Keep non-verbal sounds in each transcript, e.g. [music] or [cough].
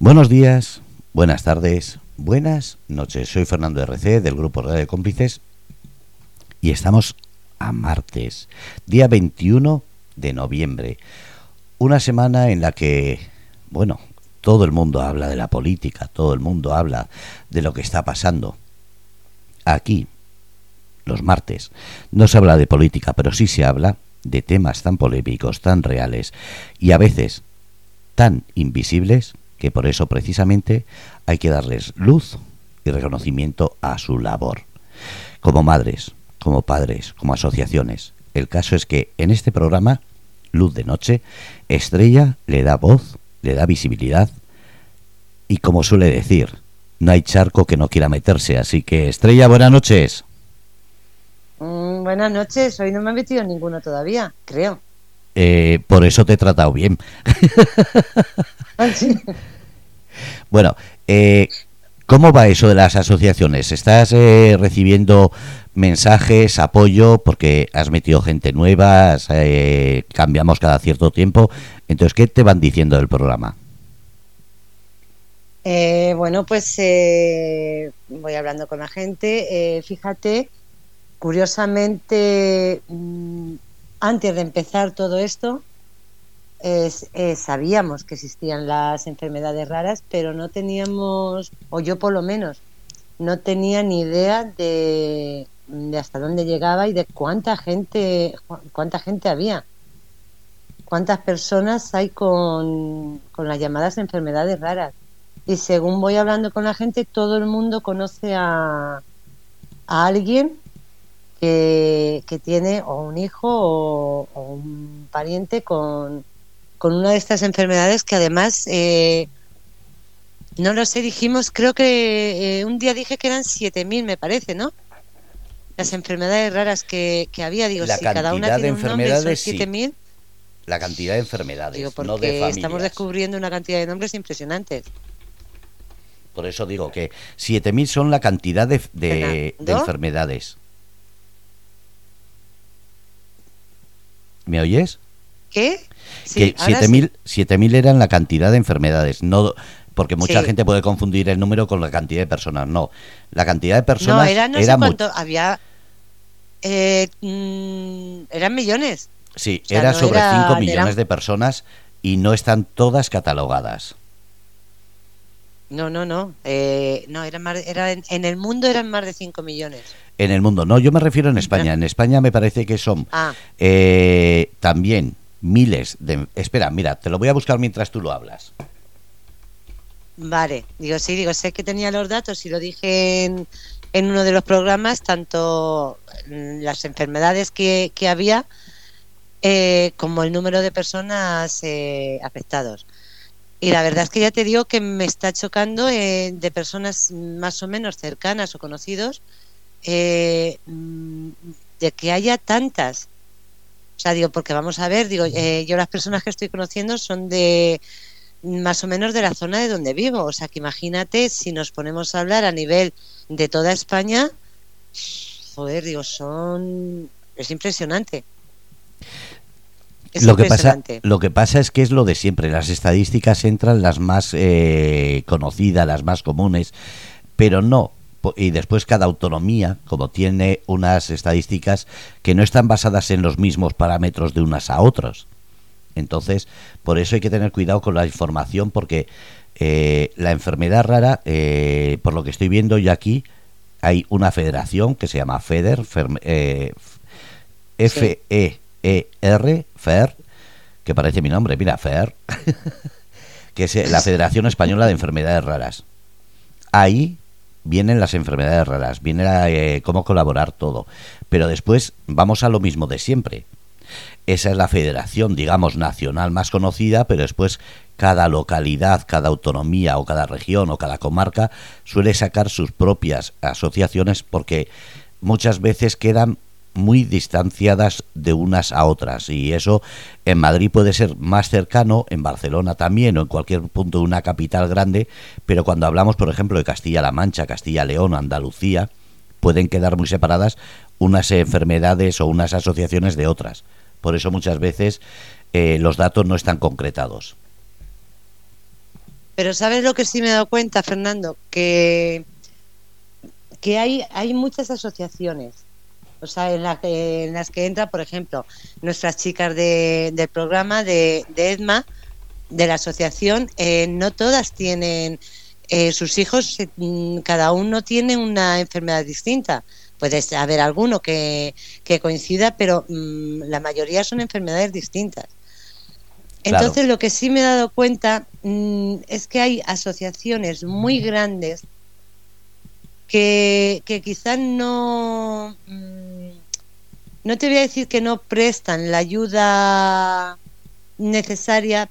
Buenos días, buenas tardes, buenas noches. Soy Fernando RC del Grupo Radio de Cómplices y estamos a martes, día 21 de noviembre. Una semana en la que, bueno, todo el mundo habla de la política, todo el mundo habla de lo que está pasando. Aquí, los martes, no se habla de política, pero sí se habla de temas tan polémicos, tan reales y a veces tan invisibles que por eso precisamente hay que darles luz y reconocimiento a su labor. Como madres, como padres, como asociaciones. El caso es que en este programa, Luz de Noche, Estrella le da voz, le da visibilidad y como suele decir, no hay charco que no quiera meterse. Así que, Estrella, buenas noches. Mm, buenas noches, hoy no me he metido en ninguno todavía, creo. Eh, por eso te he tratado bien. [laughs] Bueno, eh, ¿cómo va eso de las asociaciones? ¿Estás eh, recibiendo mensajes, apoyo, porque has metido gente nueva, eh, cambiamos cada cierto tiempo? Entonces, ¿qué te van diciendo del programa? bueno, pues voy hablando con la gente. fíjate, curiosamente, mm, antes de empezar todo esto, eh, sabíamos que existían las enfermedades raras, pero no teníamos, o yo por lo menos, no tenía ni idea de, hasta dónde llegaba y de cuánta gente, cuánta gente había. Cuántas personas hay con, las llamadas enfermedades raras. Y según voy hablando con la gente, todo el mundo conoce a, a alguien que, tiene o un hijo o un pariente con, con una de estas enfermedades que además, eh, no lo sé, dijimos, creo que eh, un día dije que eran 7.000, me parece, ¿no? Las enfermedades raras que, había, digo, si cada una tiene un nombre, son 7.000. La cantidad de enfermedades, digo, porque estamos descubriendo una cantidad de nombres impresionantes. Por eso digo que 7.000 son la cantidad de, de enfermedades. ¿Me oyes? ¿Qué? que 7.000 eran la cantidad de enfermedades, no porque mucha gente puede confundir el número con la cantidad de personas. No, la cantidad de personas no, era, no sé cuánto, había eh, mm, eran millones. Sí, era sobre 5 millones de personas y no están todas catalogadas. No, no, no. Eh, no, era más, era en, el mundo eran más de 5 millones. En el mundo, no, yo me refiero en España. En España me parece que son ah. eh, también miles de... Espera, mira, te lo voy a buscar mientras tú lo hablas. Vale, digo, sí, digo, sé que tenía los datos y lo dije en, uno de los programas, tanto las enfermedades que, había eh, como el número de personas eh, afectados. Y la verdad es que ya te digo que me está chocando eh, de personas más o menos cercanas o conocidos mm, de que haya tantas. O sea, digo, porque vamos a ver, digo, eh, yo las personas que estoy conociendo son de más o menos de la zona de donde vivo. O sea, que imagínate si nos ponemos a hablar a nivel de toda España, joder, digo, son... es impresionante. lo, que pasa, lo que pasa es que es lo de siempre. Las estadísticas entran las más eh, conocidas, las más comunes, pero no y después cada autonomía, como tiene unas estadísticas que no están basadas en los mismos parámetros de unas a otras. Entonces, por eso hay que tener cuidado con la información porque eh, la enfermedad rara, eh, por lo que estoy viendo yo aquí, hay una federación que se llama FEDER, eh, F-E-E-R, FER, que parece mi nombre, mira, FER, [laughs] que es la Federación Española de Enfermedades Raras. Ahí vienen las enfermedades raras, viene eh, cómo colaborar todo. Pero después vamos a lo mismo de siempre. Esa es la federación, digamos, nacional más conocida, pero después cada localidad, cada autonomía o cada región o cada comarca suele sacar sus propias asociaciones porque muchas veces quedan muy distanciadas de unas a otras y eso en Madrid puede ser más cercano, en Barcelona también o en cualquier punto de una capital grande, pero cuando hablamos por ejemplo de Castilla-La Mancha, Castilla-León, Andalucía, pueden quedar muy separadas unas enfermedades o unas asociaciones de otras. Por eso muchas veces eh, los datos no están concretados. Pero ¿sabes lo que sí me he dado cuenta, Fernando? Que, que hay, hay muchas asociaciones. O sea, en, la que- en las que entra, por ejemplo, nuestras chicas de- del programa de, de EDMA, de la asociación, eh, no todas tienen, eh, sus hijos, eh, mm, cada uno tiene una enfermedad distinta. Puede haber alguno que, que coincida, pero mm, la mayoría son enfermedades distintas. Claro. Entonces, lo que sí me he dado cuenta mm, es que hay asociaciones muy grandes que, que quizás no, mm, no te voy a decir que no prestan la ayuda necesaria,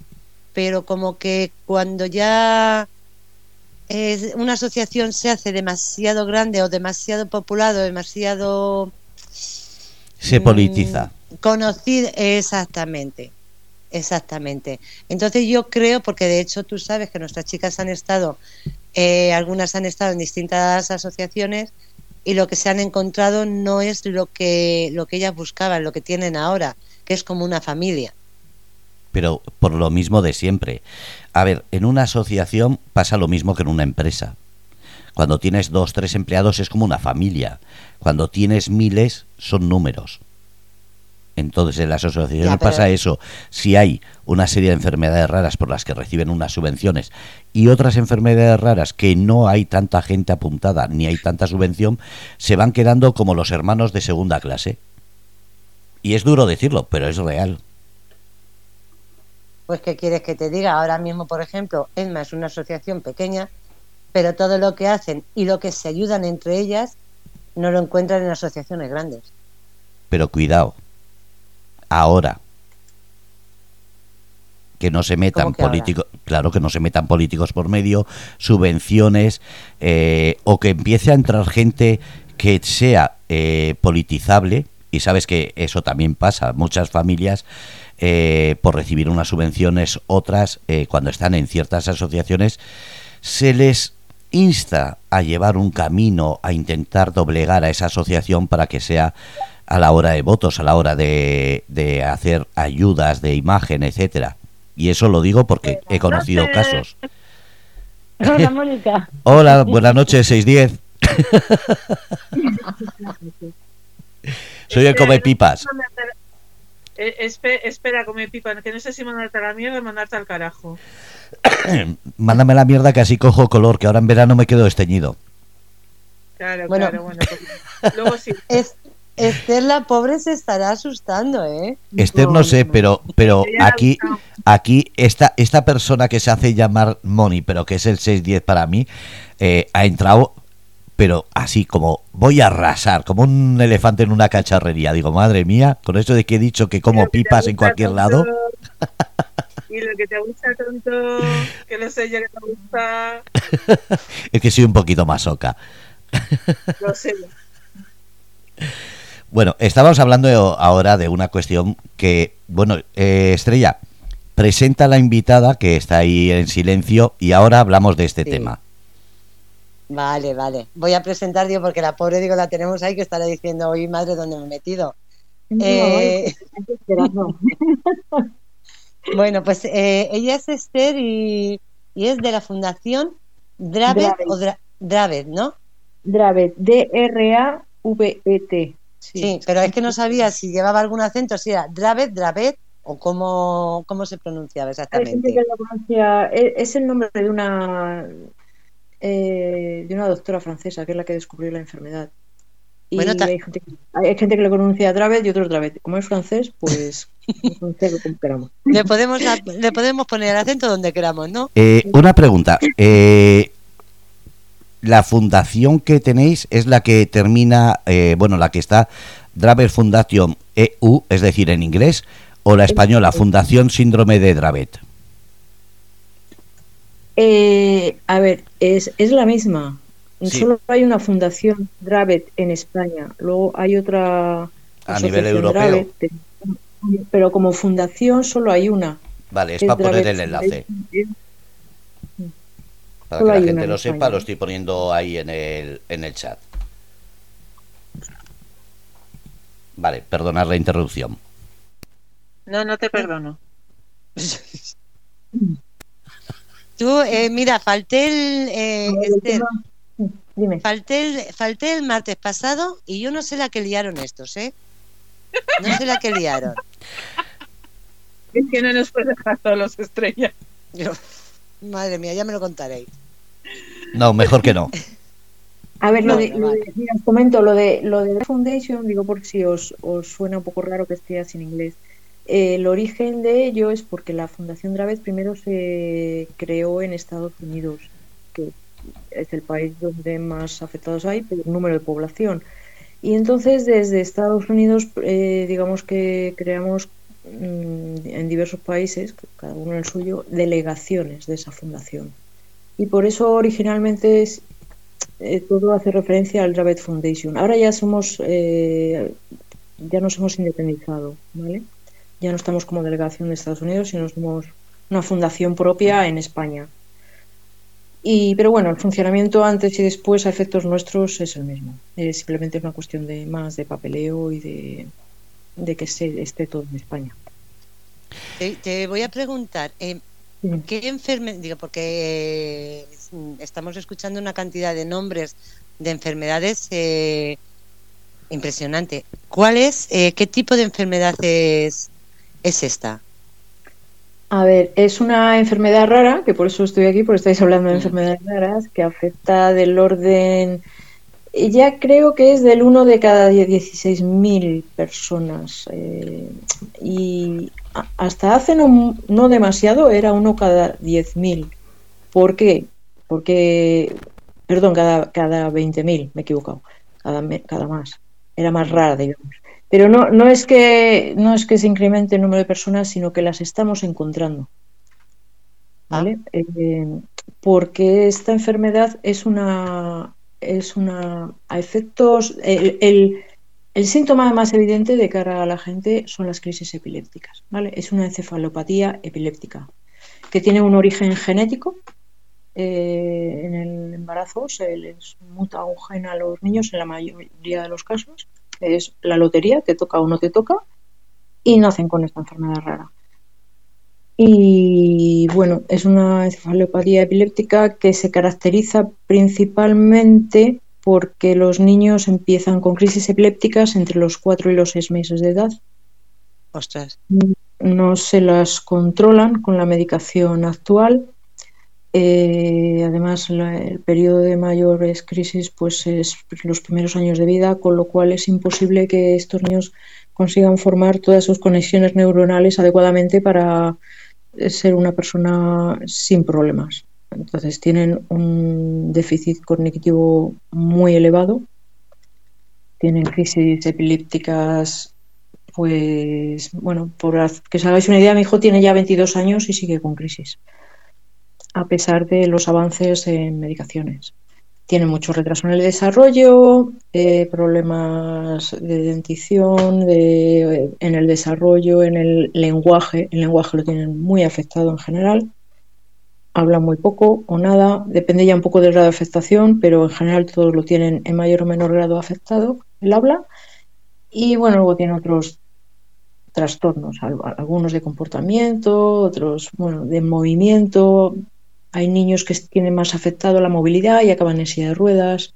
pero como que cuando ya es- una asociación se hace demasiado grande o demasiado populado, demasiado Se Mm, politiza. Conocida, exactamente, exactamente. Entonces yo creo, porque de hecho tú sabes que nuestras chicas han estado, eh, algunas han estado en distintas asociaciones y lo que se han encontrado no es lo que, lo que ellas buscaban, lo que tienen ahora, que es como una familia. pero por lo mismo de siempre. A ver, en una asociación pasa lo mismo que en una empresa. Cuando tienes dos, tres empleados es como una familia. Cuando tienes miles son números. Entonces en las asociaciones Ya, pasa eso. Si hay una serie de enfermedades raras por las que reciben unas subvenciones y otras enfermedades raras que no hay tanta gente apuntada ni hay tanta subvención, se van quedando como los hermanos de segunda clase. Y es duro decirlo, pero es real. Pues, ¿qué quieres que te diga? Ahora mismo, por ejemplo, ESMA es una asociación pequeña, pero todo lo que hacen y lo que se ayudan entre ellas no lo encuentran en asociaciones grandes. Pero cuidado, ahora. Que no se metan políticos, claro que no se metan políticos por medio, subvenciones, eh, o que empiece a entrar gente que sea eh, politizable, y sabes que eso también pasa, muchas familias eh, por recibir unas subvenciones, otras cuando están en ciertas asociaciones, se les insta a llevar un camino, a intentar doblegar a esa asociación para que sea a la hora de votos, a la hora de, de hacer ayudas de imagen, etcétera. Y eso lo digo porque he conocido casos. Hola, [laughs] Mónica. Hola, buenas noches, 610. [laughs] Soy el come pipas. Eh, espe- espera, come pipa, que no sé si mandarte a la mierda o mandarte al carajo. [coughs] Mándame la mierda que así cojo color, que ahora en verano me quedo esteñido. Claro, Bueno. claro, bueno. pues, luego sí. [laughs] Es, Esther, la pobre, se estará asustando, ¿eh? Esther no sé, pero pero aquí aquí esta esta persona que se hace llamar Moni, pero que es el 610 para mí, eh, ha entrado pero así como voy a arrasar, como un elefante en una cacharrería. Digo, madre mía, con eso de que he dicho que como que pipas en cualquier tanto, lado. [laughs] Y lo que te gusta tanto, que lo sé yo que te gusta, [laughs] Es que soy un poquito masoca. lo sé. [laughs] Bueno, estábamos hablando ahora de una cuestión que, bueno, eh, Estrella, presenta a la invitada que está ahí en silencio y ahora hablamos de este Sí. tema. Vale, vale. Voy a presentar, digo, porque la pobre, digo, la tenemos ahí que estará diciendo, oye, madre, ¿dónde me he metido? Eh, [laughs] bueno, pues eh, ella es Esther y, y es de la Fundación Dravet, Dravet. o Dra- Dravet, ¿no? Dravet, D-R-A-V-E-T. Sí. pero es que no sabía si llevaba algún acento, si era Dravet, Dravet o cómo, cómo se pronunciaba Hay gente exactamente. que lo pronuncia, es, es el nombre de una eh, de una doctora francesa que es la que descubrió la enfermedad. Y Bueno, hay, gente, que- hay gente que lo pronuncia Dravet y otros Dravet. Como es francés, pues [laughs] como queramos. Le podemos, le podemos poner el acento donde queramos, ¿no? Eh, una pregunta. eh, la fundación que tenéis es la que termina, eh, bueno, la que está Dravet Foundation EU, es decir, en inglés, o la española Fundación Síndrome de Dravet. Eh, a ver, es, es la misma. Sí. Solo hay una fundación Dravet en España. Luego hay otra A nivel europeo. Dravet, pero como fundación solo hay una. Vale, es Es para poner el enlace. Foundation. Para Solo que la gente lo sepa, lo estoy poniendo ahí en el, en el chat. Vale, perdonad la interrupción. No, no te perdono. [laughs] Tú, eh, mira, falté el, eh, Esther, tema- Dime. falté el, falté el martes pasado y yo no sé la que liaron estos, ¿eh? No sé la que liaron. [laughs] Es que no nos puede dejar todos los estrellas. Madre mía, ya me lo contaréis. No, mejor que no. [laughs] A ver, lo Vale, de, lo de- vale. mira, os comento lo de lo de Foundation, digo por si os, os suena un poco raro que esté así en inglés. Eh, el origen de ello es porque la Fundación Dravet primero se creó en Estados Unidos, que es el país donde más afectados hay por número de población. Y entonces desde Estados Unidos, eh, digamos que creamos en diversos países, cada uno el suyo, delegaciones de esa fundación. Y por eso originalmente es, eh, todo hace referencia al Dravet Foundation. Ahora ya somos, eh, ya nos hemos independizado, ¿vale? Ya no estamos como delegación de Estados Unidos, sino somos una fundación propia en España. Y, pero bueno, el funcionamiento antes y después a efectos nuestros es el mismo. Es simplemente una cuestión de más de papeleo y de, de que se, esté todo en España. Te, te voy a preguntar, eh, Sí. ¿qué enfermedad? Digo, porque eh, estamos escuchando una cantidad de nombres de enfermedades eh, impresionante. ¿Cuál es, eh, qué tipo de enfermedad es, es esta? A ver, es una enfermedad rara, que por eso estoy aquí, porque estáis hablando de Mm. enfermedades raras, que afecta del orden, ya creo que es del 1 de cada 16.000 personas. eh, y hasta hace no, no demasiado era uno cada 10.000. ¿Por qué? Porque, perdón, cada, cada 20.000, me he equivocado, cada, cada más. Era más rara, digamos. Pero no, no es que no es que se incremente el número de personas, sino que las estamos encontrando. ¿Vale? Eh, porque esta enfermedad es una es una a efectos el, el- síntoma más evidente de cara a la gente son las crisis epilépticas, ¿vale? Es una encefalopatía epiléptica que tiene un origen genético. eh, en el embarazo se les muta un gen a los niños en la mayoría de los casos es la lotería, te toca o no te toca, y nacen con esta enfermedad rara. Y bueno, es una encefalopatía epiléptica que se caracteriza principalmente porque los niños empiezan con crisis epilépticas entre los 4 y los 6 meses de edad. Ostras. No se las controlan con la medicación actual. Eh, además, la- el periodo de mayores crisis pues es los primeros años de vida, con lo cual es imposible que estos niños consigan formar todas sus conexiones neuronales adecuadamente para ser una persona sin problemas. Entonces tienen un déficit cognitivo muy elevado, tienen crisis epilépticas, pues bueno, por que os hagáis una idea, mi hijo tiene ya 22 años y sigue con crisis a pesar de los avances en medicaciones. Tiene mucho retraso en el desarrollo, eh, problemas de dentición, de, en el desarrollo, en el lenguaje. El lenguaje lo tienen muy afectado en general. Hablan muy poco o nada, depende ya un poco del grado de afectación, pero en general todos lo tienen en mayor o menor grado afectado, el habla. Y bueno, luego tiene otros trastornos, al- algunos de comportamiento, otros, bueno, de movimiento. Hay niños que tienen más afectado la movilidad y acaban en silla de ruedas.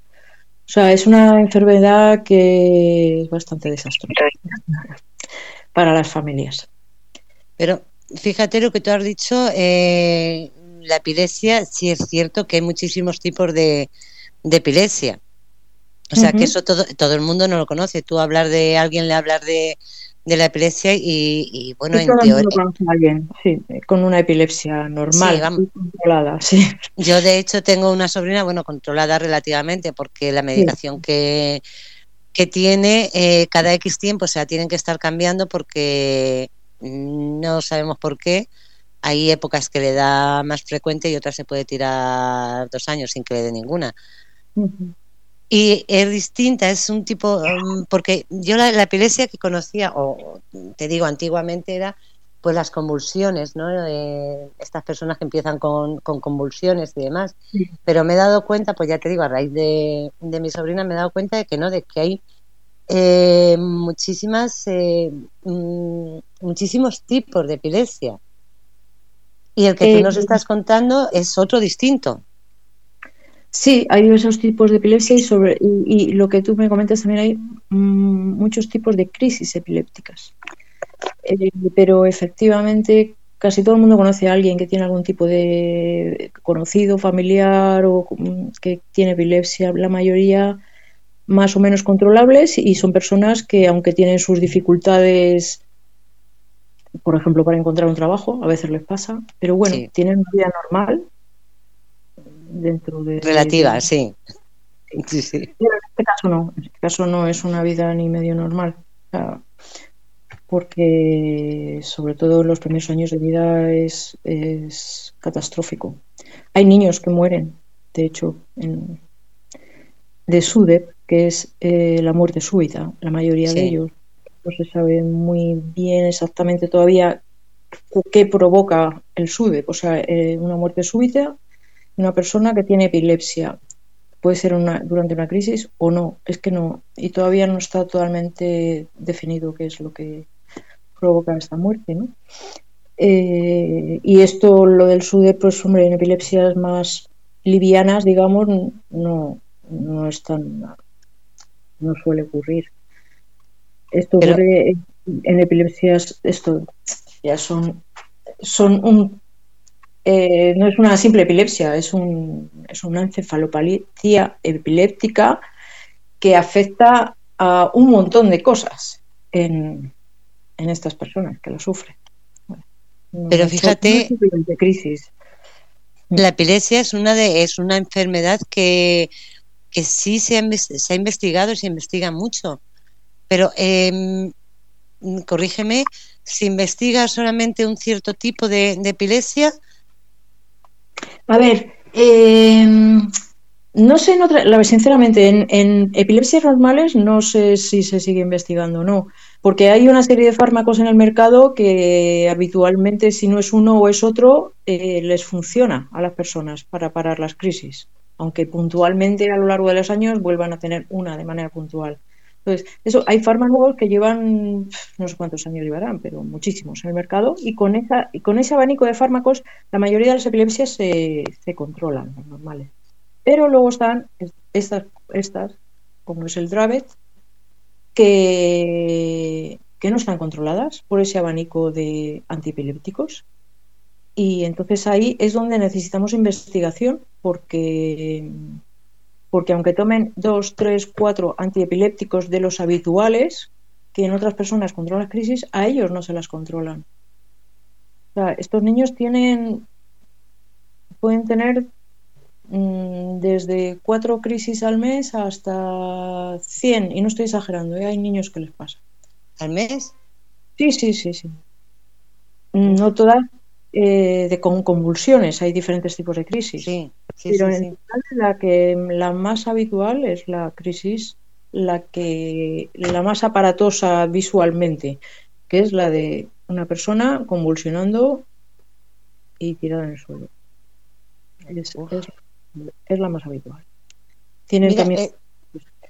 O sea, es una enfermedad que es bastante desastrosa para las familias. Pero fíjate lo que tú has dicho, eh, la epilepsia, sí es cierto que hay muchísimos tipos de, de epilepsia. O sea, que eso todo, todo el mundo no lo conoce. Tú hablar de alguien, le hablar de, de la epilepsia y, y, bueno, en teoría, alguien, sí, con una epilepsia normal, Sí, vamos. controlada, sí. Yo, de hecho, tengo una sobrina, bueno, controlada relativamente, porque la medicación que, que tiene, eh, cada X tiempo se la tienen que estar cambiando porque no sabemos por qué. Hay épocas que le da más frecuente y otras se puede tirar dos años sin que le dé ninguna. Ujú. Y es distinta, es un tipo, um, porque yo la, la epilepsia que conocía, o te digo, antiguamente era pues las convulsiones, ¿no? Eh, estas personas que empiezan con, con convulsiones y demás. Sí. Pero me he dado cuenta, pues ya te digo, a raíz de, de mi sobrina me he dado cuenta de que no, de que hay eh, muchísimas, eh, mm, muchísimos tipos de epilepsia. Y el que tú Eh, nos estás contando es otro distinto. Sí, hay diversos tipos de epilepsia y, sobre, y, y lo que tú me comentas también hay mm, muchos tipos de crisis epilépticas. Eh, pero efectivamente casi todo el mundo conoce a alguien que tiene algún tipo de conocido, familiar o mm, que tiene epilepsia. La mayoría más o menos controlables y son personas que aunque tienen sus dificultades, por ejemplo, para encontrar un trabajo, a veces les pasa, pero bueno, Sí. tienen una vida normal dentro de... Relativa, de- sí. Sí, sí. pero en este caso no, en este caso no es una vida ni medio normal. O sea, porque sobre todo en los primeros años de vida es, es catastrófico. Hay niños que mueren, de hecho, en- de SUDEP, que es eh, la muerte súbita, la mayoría Sí. de ellos. No se sabe muy bien exactamente todavía qué provoca el SUDEP, o sea, eh, una muerte súbita una persona que tiene epilepsia puede ser una, durante una crisis o no. Es que no, y todavía no está totalmente definido qué es lo que provoca esta muerte, ¿no? Eh, y esto, lo del SUDE, pues hombre, en epilepsias más livianas, digamos, no, no es tan, no suele ocurrir. Esto Pero- ocurre en, en epilepsias, esto ya son, son un eh, no es una simple epilepsia, es, un, es una encefalopatia epiléptica que afecta a un montón de cosas en, en estas personas que lo sufren. No Pero fíjate- no crisis. La epilepsia es una de es una enfermedad que, que sí se ha, se ha investigado y se investiga mucho. Pero em, corrígeme, se investiga solamente un cierto tipo de, de epilepsia. A ver, eh, no sé, en otra- la- sinceramente, en, epilepsias normales no sé si se sigue investigando o no, porque hay una serie de fármacos en el mercado que habitualmente, si no es uno o es otro, eh, les funciona a las personas para parar las crisis, aunque puntualmente a lo largo de los años vuelvan a tener una de manera puntual. Entonces, eso, hay fármacos que llevan, no sé cuántos años llevarán, pero muchísimos en el mercado, y con, esa, y con ese abanico de fármacos, la mayoría de las epilepsias se, se controlan, las normales. Pero luego están es- estas, estas como es el Dravet, que, que no están controladas por ese abanico de antiepilépticos. Y entonces ahí es donde necesitamos investigación, porque porque aunque tomen dos, tres, cuatro antiepilépticos de los habituales, que en otras personas controlan las crisis, a ellos no se las controlan. O sea, estos niños tienen, pueden tener mm, desde cuatro crisis al mes hasta 100, y no estoy exagerando, ¿eh? hay niños que les pasa. al mes. Sí, sí, sí, sí. No todas eh, de con convulsiones, hay diferentes tipos de crisis. Sí, sí, Pero sí, en sí. la que la más habitual es la crisis, la que la más aparatosa visualmente, que es la de una persona convulsionando y tirada en el suelo. Es, es- es la más habitual. Tienen Mira, también eh,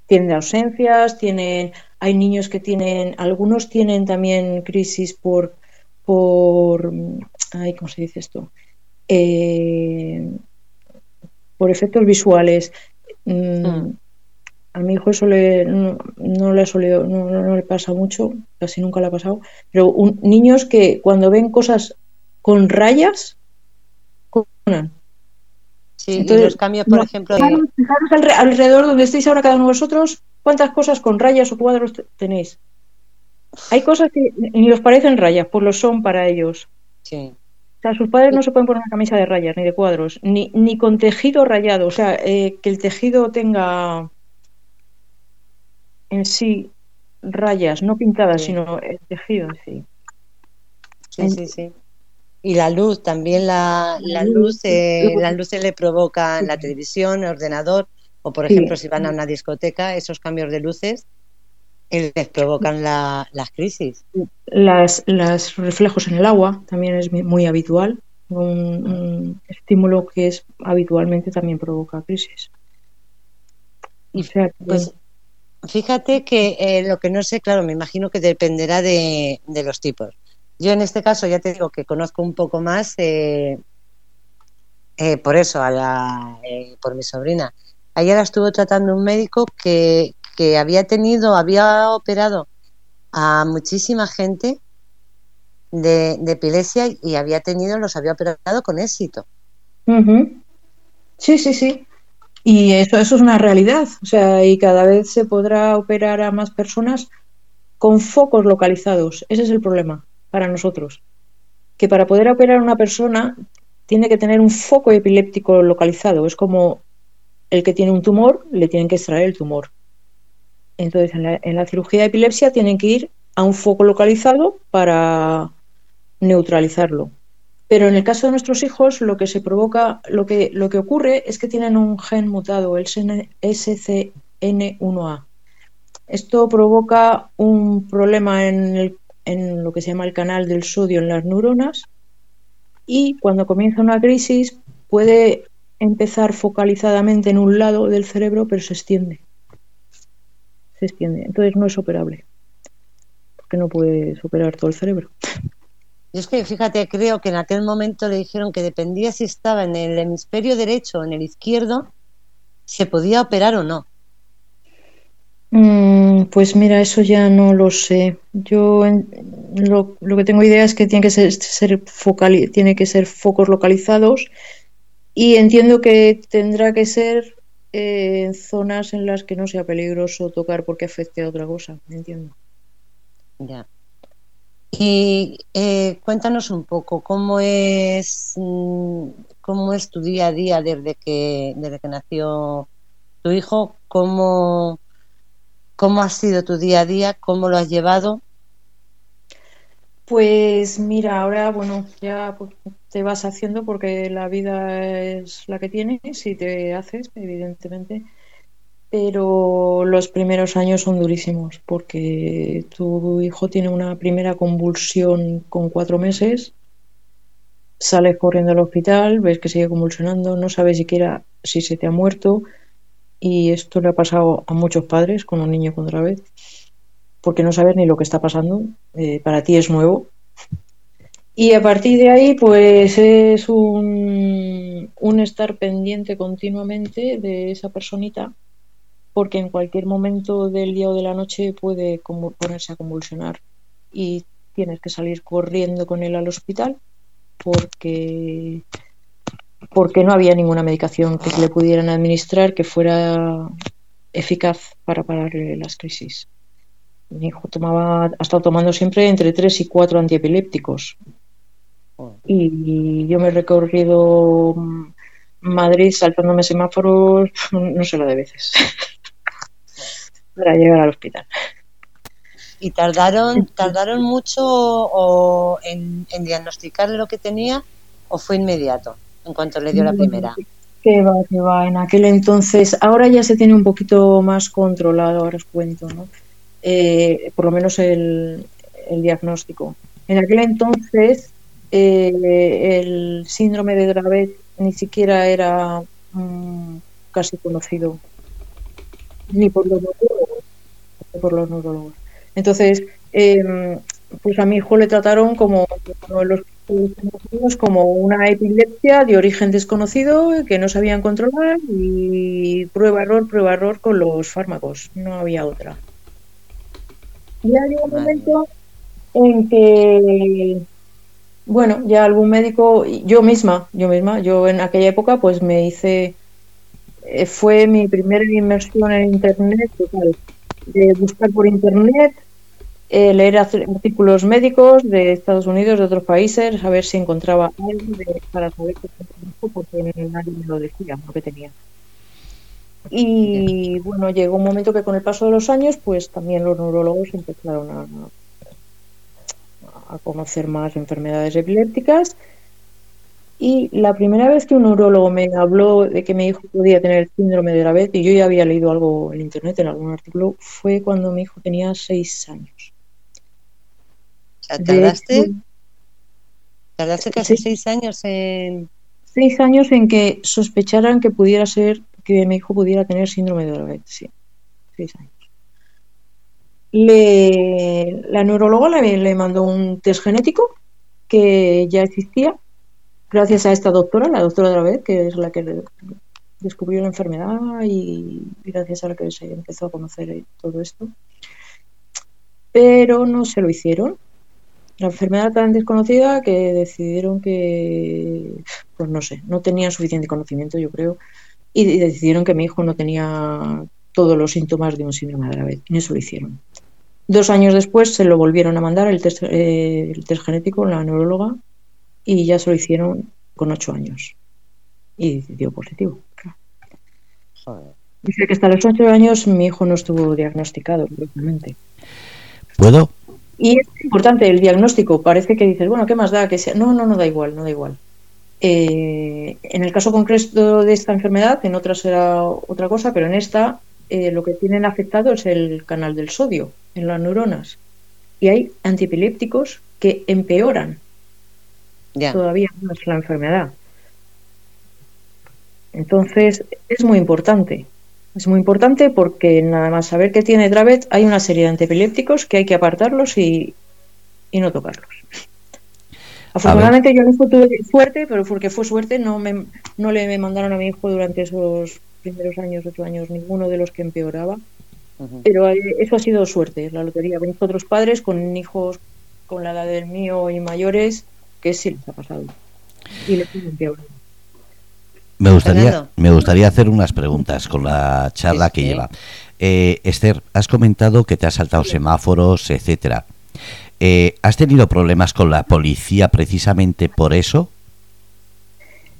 tienen ausencias, tienen, hay niños que tienen, algunos tienen también crisis por, por, ay, ¿cómo se dice esto? Eh, por efectos visuales. Mm, Mm. A mi hijo eso le, no, no le ha solido- no, no- no le pasa mucho, casi nunca le ha pasado, pero un- niños que cuando ven cosas con rayas, convulsionan. sí, y entonces, los cambios, por ejemplo, de- alre- alrededor donde estéis ahora cada uno de vosotros, cuántas cosas con rayas o cuadros te- tenéis. Hay cosas que ni os parecen rayas, pues lo son para ellos. sí. O sea, sus padres no se pueden poner una camisa de rayas ni de cuadros, ni, ni con tejido rayado. O sea, eh, que el tejido tenga en sí rayas, no pintadas, Sí. sino el tejido en sí. Sí, sí, sí. Y la luz, también la, la La luz, eh, las luces le provocan la Sí. televisión, el ordenador, o por Sí. ejemplo, si van a una discoteca, esos cambios de luces eh, les provocan la- las crisis. Las, las reflejos en el agua también es muy habitual. Un, un estímulo que es habitualmente también provoca crisis. O sea, que- Pues fíjate que eh, lo que no sé, claro, me imagino que dependerá de, de los tipos. Yo en este caso ya te digo que conozco un poco más eh, eh, por eso, a la, eh, por mi sobrina. Ayer la estuvo tratando un médico que, que había tenido, había operado a muchísima gente de, de epilepsia y había tenido, los había operado con éxito. Sí, sí, sí. Y eso, eso es una realidad. O sea, y cada vez se podrá operar a más personas con focos localizados. Ese es el problema para nosotros. Que para poder operar a una persona tiene que tener un foco epiléptico localizado. Es como el que tiene un tumor, le tienen que extraer el tumor. Entonces, en la, en la cirugía de epilepsia tienen que ir a un foco localizado para neutralizarlo. Pero en el caso de nuestros hijos, lo que se provoca, lo que, lo que ocurre es que tienen un gen mutado, el SCN1A. Esto provoca un problema en, el- en lo que se llama el canal del sodio en las neuronas y cuando comienza una crisis puede empezar focalizadamente en un lado del cerebro, pero se extiende. Se extiende. Entonces no es operable. Porque no puedes operar todo el cerebro. Yo es que, fíjate, creo que en aquel momento le dijeron que dependía si estaba en el hemisferio derecho o en el izquierdo, se podía operar o no. Mm, pues mira, eso ya no lo sé. Yo en- lo, lo que tengo idea es que tiene que ser, ser tiene que ser focos localizados y entiendo que tendrá que ser eh, en zonas en las que no sea peligroso tocar porque afecte a otra cosa. Entiendo. Ya. Y eh, cuéntanos un poco cómo es mm, cómo es tu día a día desde que desde que nació tu hijo, cómo cómo ha sido tu día a día, cómo lo has llevado. Pues mira, ahora, bueno, ya pues, te vas haciendo porque la vida es la que tienes y te haces, evidentemente. Pero los primeros años son durísimos porque tu hijo tiene una primera convulsión con cuatro meses, sales corriendo al hospital, ves que sigue convulsionando, no sabes siquiera si se te ha muerto y esto le ha pasado a muchos padres con un niño con otra vez porque no sabes ni lo que está pasando, eh, para ti es nuevo. Y a partir de ahí, pues es un, estar pendiente continuamente de esa personita, porque en cualquier momento del día o de la noche puede ponerse a convulsionar y tienes que salir corriendo con él al hospital porque porque no había ninguna medicación que le pudieran administrar que fuera eficaz para pararle las crisis. Mi hijo tomaba, ha estado tomando siempre entre 3 y 4 antiepilépticos. Y yo me he recorrido mm, Madrid saltándome semáforos, [laughs] no sé lo de veces, [laughs] para llegar al hospital. Y tardaron tardaron mucho o en, en diagnosticarle lo que tenía o fue inmediato en cuanto le dio la primera. Que va, que va. En aquel entonces, ahora ya se tiene un poquito más controlado, ahora os cuento, ¿no? Eh, por lo menos el, el diagnóstico. En aquel entonces, eh, el síndrome de Dravet ni siquiera era mm, casi conocido, ni por los neurólogos, ni por los neurólogos. Entonces, eh, pues a mi hijo le trataron como, como los como una epilepsia de origen desconocido que no sabían controlar y prueba error, prueba error con los fármacos, no había otra. Y había un momento en que, bueno, ya algún médico, yo misma, yo misma, yo en aquella época pues me hice, eh, fue mi primera inmersión en internet total, de buscar por internet eh, leer artículos médicos de Estados Unidos, de otros países, a ver si encontraba algo de, para saber qué porque nadie me lo decía, lo que tenía. Y bueno, llegó un momento que con el paso de los años, pues también los neurólogos empezaron a, a conocer más enfermedades epilépticas. Y la primera vez que un neurólogo me habló de que mi hijo podía tener síndrome de Dravet, y yo ya había leído algo en internet, en algún artículo, fue cuando mi hijo tenía seis años. O sea, tardaste, tardaste casi Sí. seis años en... Seis años en que sospecharan que pudiera ser, que mi hijo pudiera tener síndrome de Dravet, sí. Seis años. Le, la neuróloga le, mandó un test genético que ya existía gracias a esta doctora, la doctora de la vez, que es la que descubrió la enfermedad y, gracias a la que se empezó a conocer todo esto. Pero no se lo hicieron. La enfermedad tan desconocida que decidieron que, pues no sé, no tenían suficiente conocimiento, yo creo, y decidieron que mi hijo no tenía todos los síntomas de un síndrome de Dravet. Y eso lo hicieron. Dos años después se lo volvieron a mandar el test, eh, el test genético, la neuróloga, y ya se lo hicieron con ocho años. Y dio positivo. Dice que hasta los ocho años mi hijo no estuvo diagnosticado correctamente. ¿Puedo? Y es importante el diagnóstico. Parece que dices, bueno, ¿qué más da? que sea? No, no, no da igual, no da igual. Eh, en el caso concreto de esta enfermedad, en otras será otra cosa, pero en esta eh, lo que tienen afectado es el canal del sodio en las neuronas. Y hay antiepilépticos que empeoran todavía más la enfermedad. Entonces, es muy importante. Es muy importante porque nada más saber que tiene Dravet, hay una serie de antiepilépticos que hay que apartarlos y, no tocarlos. Afortunadamente yo no tuve suerte, pero porque fue suerte, no, me, no le mandaron a mi hijo durante esos primeros años, ocho años, ninguno de los que empeoraba. Pero eh, eso ha sido suerte, la lotería. Venís otros padres con hijos con la edad del mío y mayores que sí les ha pasado. Y les. Me gustaría, me gustaría hacer unas preguntas con la charla que lleva. Eh, Esther, has comentado que te has saltado semáforos, etcétera. Eh, ¿Has tenido problemas con la policía precisamente por eso?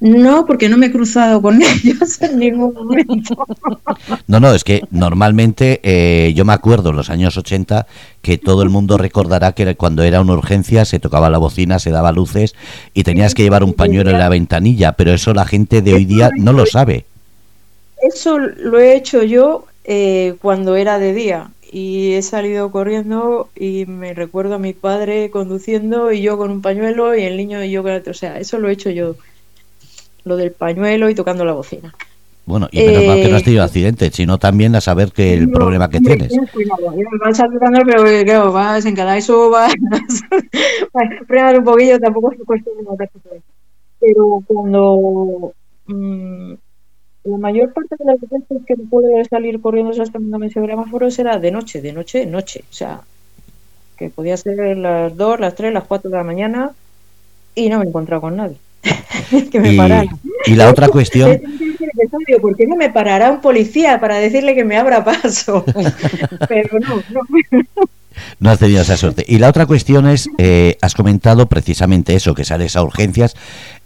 No, porque no me he cruzado con [laughs] ellos en ningún momento. No, no, es que normalmente eh, yo me acuerdo en los años 80 que todo el mundo recordará que cuando era una urgencia se tocaba la bocina, se daba luces y tenías que llevar un pañuelo en la ventanilla, pero eso la gente de hoy día no lo sabe. Eso lo he hecho yo eh, cuando era de día y he salido corriendo y me recuerdo a mi padre conduciendo y yo con un pañuelo y el niño y yo con otro. O sea, eso lo he hecho yo lo del pañuelo y tocando la bocina. Bueno, y menos mal que no has tenido eh, accidente, sino también a saber que el problema que tienes. Vas saltando, pero eh, claro, vas en cada eso, vas, [laughs] frenar un poquillo, tampoco es cuestión de Pero cuando mm, la mayor parte de las veces que pude salir corriendo hasta me semáforos era de noche, de noche, noche. O sea, que podía ser las 2, las 3, las 4 de la mañana y no me he encontrado con nadie. [laughs] que me y, la otra [laughs] cuestión... ¿Por qué no me parará un policía para decirle que me abra paso? [laughs] Pero no, no. No has tenido esa suerte. Y la otra cuestión es, eh, has comentado precisamente eso, que sales a urgencias.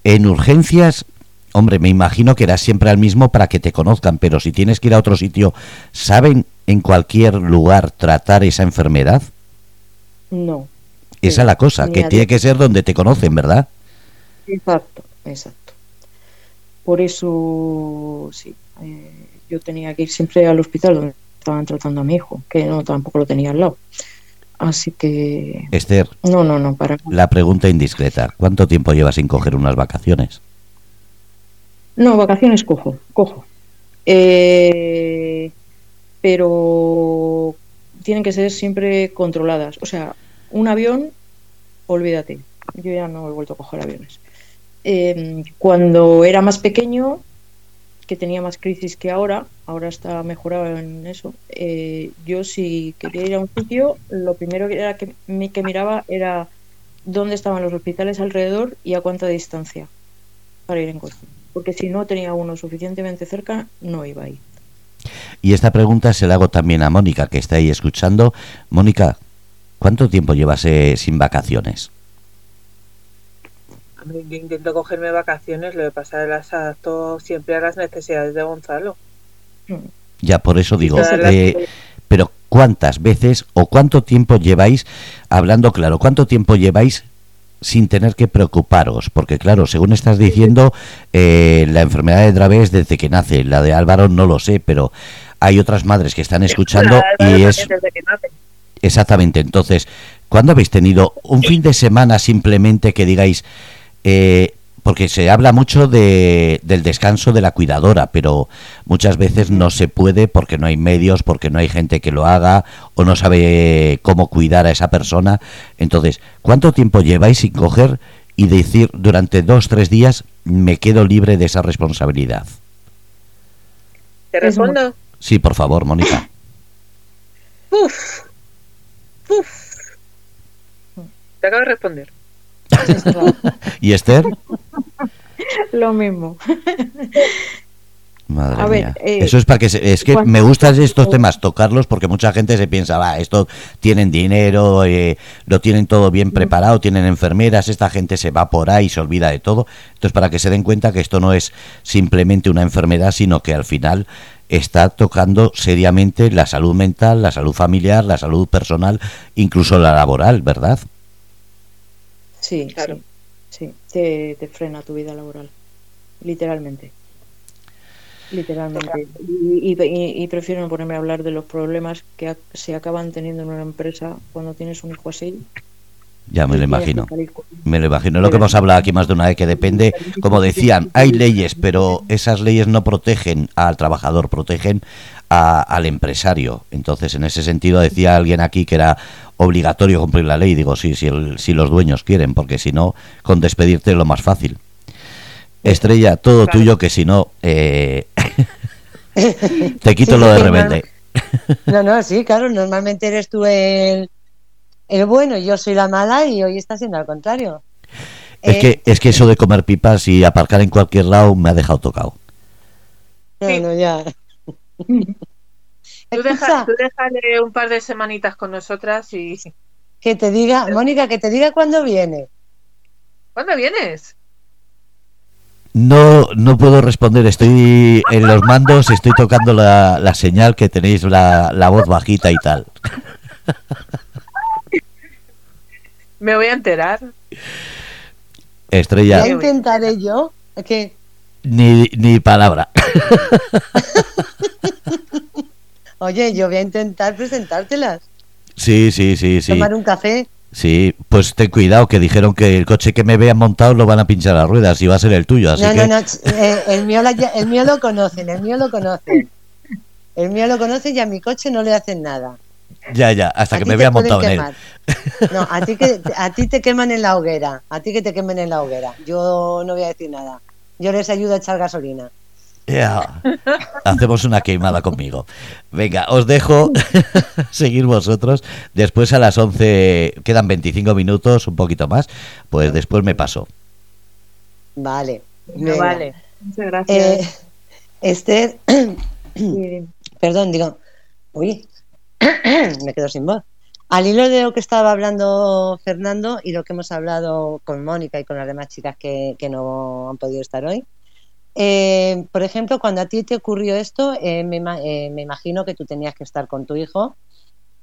En urgencias, hombre, me imagino que eras siempre al mismo para que te conozcan, pero si tienes que ir a otro sitio, ¿saben en cualquier lugar tratar esa enfermedad? No. Esa es la cosa, que tiene que ser donde te conocen, ¿verdad? Exacto, exacto. Por eso, sí, eh, yo tenía que ir siempre al hospital donde estaban tratando a mi hijo, que no tampoco lo tenía al lado. Así que. Esther. No, no, no, para. La pregunta indiscreta: ¿cuánto tiempo llevas sin coger unas vacaciones? No, vacaciones cojo, cojo. Eh, pero tienen que ser siempre controladas. O sea, un avión, olvídate. Yo ya no he vuelto a coger aviones. Em, cuando era más pequeño, que tenía más crisis que ahora, ahora está mejorado en eso, eh, yo si quería ir a un sitio, lo primero que, era que, miraba era dónde estaban los hospitales alrededor y a cuánta distancia para ir en coche. Porque si no tenía uno suficientemente cerca, no iba ahí. Y esta pregunta se la hago también a Mónica, que está ahí escuchando. Mónica, ¿cuánto tiempo llevas eh, sin vacaciones? Yo intento cogerme vacaciones, lo de pasar el asalto siempre a las necesidades de Gonzalo. Ya, por eso digo, eh, pero ¿cuántas veces o cuánto tiempo lleváis, hablando claro, cuánto tiempo lleváis sin tener que preocuparos? Porque claro, según estás diciendo, eh, la enfermedad de Dravet desde que nace, la de Álvaro no lo sé, pero hay otras madres que están escuchando y es... Exactamente, entonces, ¿cuándo habéis tenido un fin de semana simplemente que digáis, eh, porque se habla mucho de, del descanso de la cuidadora, pero muchas veces no se puede porque no hay medios, porque no hay gente que lo haga o no sabe cómo cuidar a esa persona. Entonces, ¿cuánto tiempo lleváis sin coger y decir durante dos, tres días me quedo libre de esa responsabilidad? ¿Te respondo? Sí, por favor, Mónica. Uf. Uf. Te acabo de responder. [laughs] ¿Y Esther? [laughs] Lo mismo. Madre A ver, mía. eh, Eso es para que se- es que me gustan estos temas tocarlos porque mucha gente se piensa, va, esto tienen dinero, eh, lo tienen todo bien preparado, tienen enfermeras, esta gente se va por ahí, se olvida de todo. Entonces, para que se den cuenta que esto no es simplemente una enfermedad, sino que al final está tocando seriamente la salud mental, la salud familiar, la salud personal, incluso la laboral, ¿verdad? Sí, Claro. sí, sí. Te, te frena tu vida laboral. Literalmente. Literalmente. Y, y- y- y prefiero no ponerme a hablar de los problemas que se acaban teniendo en una empresa cuando tienes un hijo así. Ya me lo imagino. Me lo imagino. Es lo que hemos hablado aquí más de una vez, que depende, como decían, hay leyes, pero esas leyes no protegen al trabajador, protegen a- al empresario. Entonces, en ese sentido, decía alguien aquí que era obligatorio cumplir la ley. Digo, sí, si, el- si los dueños quieren, porque si no, con despedirte es lo más fácil. Estrella, todo Claro. tuyo, que si no, eh, [laughs] te quito Sí, lo de rebelde. No, no, sí, claro, normalmente eres tú el, el bueno y yo soy la mala y hoy está siendo al contrario. Es Eh, que, es que eso de comer pipas y aparcar en cualquier lado me ha dejado tocado. No, Sí. no, ya. [laughs] Tú, deja, tú déjale un par de semanitas con nosotras y... que te diga, Mónica, que te diga cuándo viene. ¿Cuándo vienes? No, no puedo responder, estoy en los mandos, estoy tocando la, la señal que tenéis la, la voz bajita y tal. [laughs] Me voy a enterar. Estrella, Ya intentaré yo. Que ni, ni palabra. [laughs] Oye, yo voy a intentar presentártelas. Sí, sí, sí, sí. Tomar un café. Sí, pues ten cuidado, que dijeron que el coche que me vean montado lo van a pinchar las ruedas y va a ser el tuyo, así no, que... no, no. eh, el, mío la- el mío lo conocen, el mío lo conocen. El mío lo conocen y a mi coche no le hacen nada. Ya, ya, hasta A que me pueden montado en él. quemar. No, a ti, que, a ti te queman en la hoguera. A ti que te quemen en la hoguera. Yo no voy a decir nada. Yo les ayudo a echar gasolina. Ya. Hacemos una queimada conmigo. Venga, os dejo [laughs] seguir vosotros. Después a las 11 quedan 25 minutos, un poquito más. Pues después me paso. Vale. No vale. Muchas gracias. Eh, Esther, perdón, digo, uy, [clears throat] me quedo sin voz. Al hilo de lo que estaba hablando Fernando y lo que hemos hablado con Mónica y con las demás chicas que, que no han podido estar hoy, eh, por ejemplo, cuando a ti te ocurrió esto, eh, eh, me imagino que tú tenías que estar con tu hijo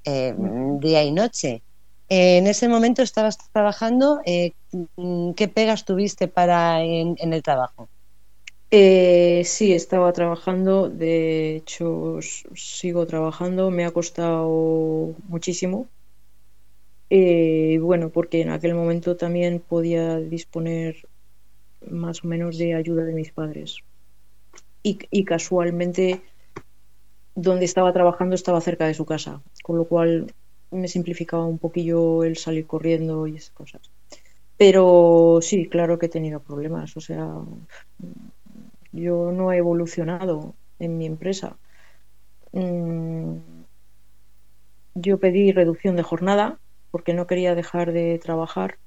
día y noche. En ese momento estabas trabajando, ¿qué pegas tuviste para en el trabajo? Eh, sí, estaba trabajando, de hecho sigo trabajando, me ha costado muchísimo. Eh, bueno, porque en aquel momento también podía disponer más o menos de ayuda de mis padres. Y, y casualmente donde estaba trabajando estaba cerca de su casa, con lo cual me simplificaba un poquillo el salir corriendo y esas cosas. Pero sí, claro que he tenido problemas, o sea, yo no he evolucionado en mi empresa. Mm, Yo pedí reducción de jornada porque no quería dejar de trabajar,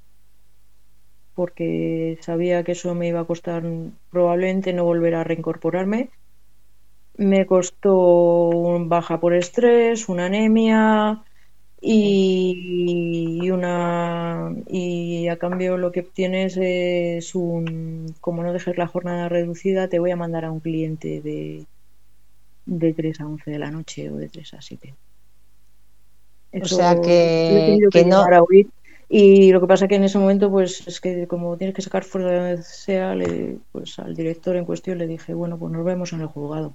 porque sabía que eso me iba a costar probablemente no volver a reincorporarme. Me costó un baja por estrés, una anemia y una y a cambio lo que obtienes es un como no dejes la jornada reducida, te voy a mandar a un cliente de de 3 a 11 de la noche o de 3 a 7. O sea que- tenido que no- llegar a oír. Y lo que pasa que en ese momento, pues es que como tienes que sacar fuera de donde sea, le- pues al director en cuestión le dije, bueno, pues nos vemos en el juzgado.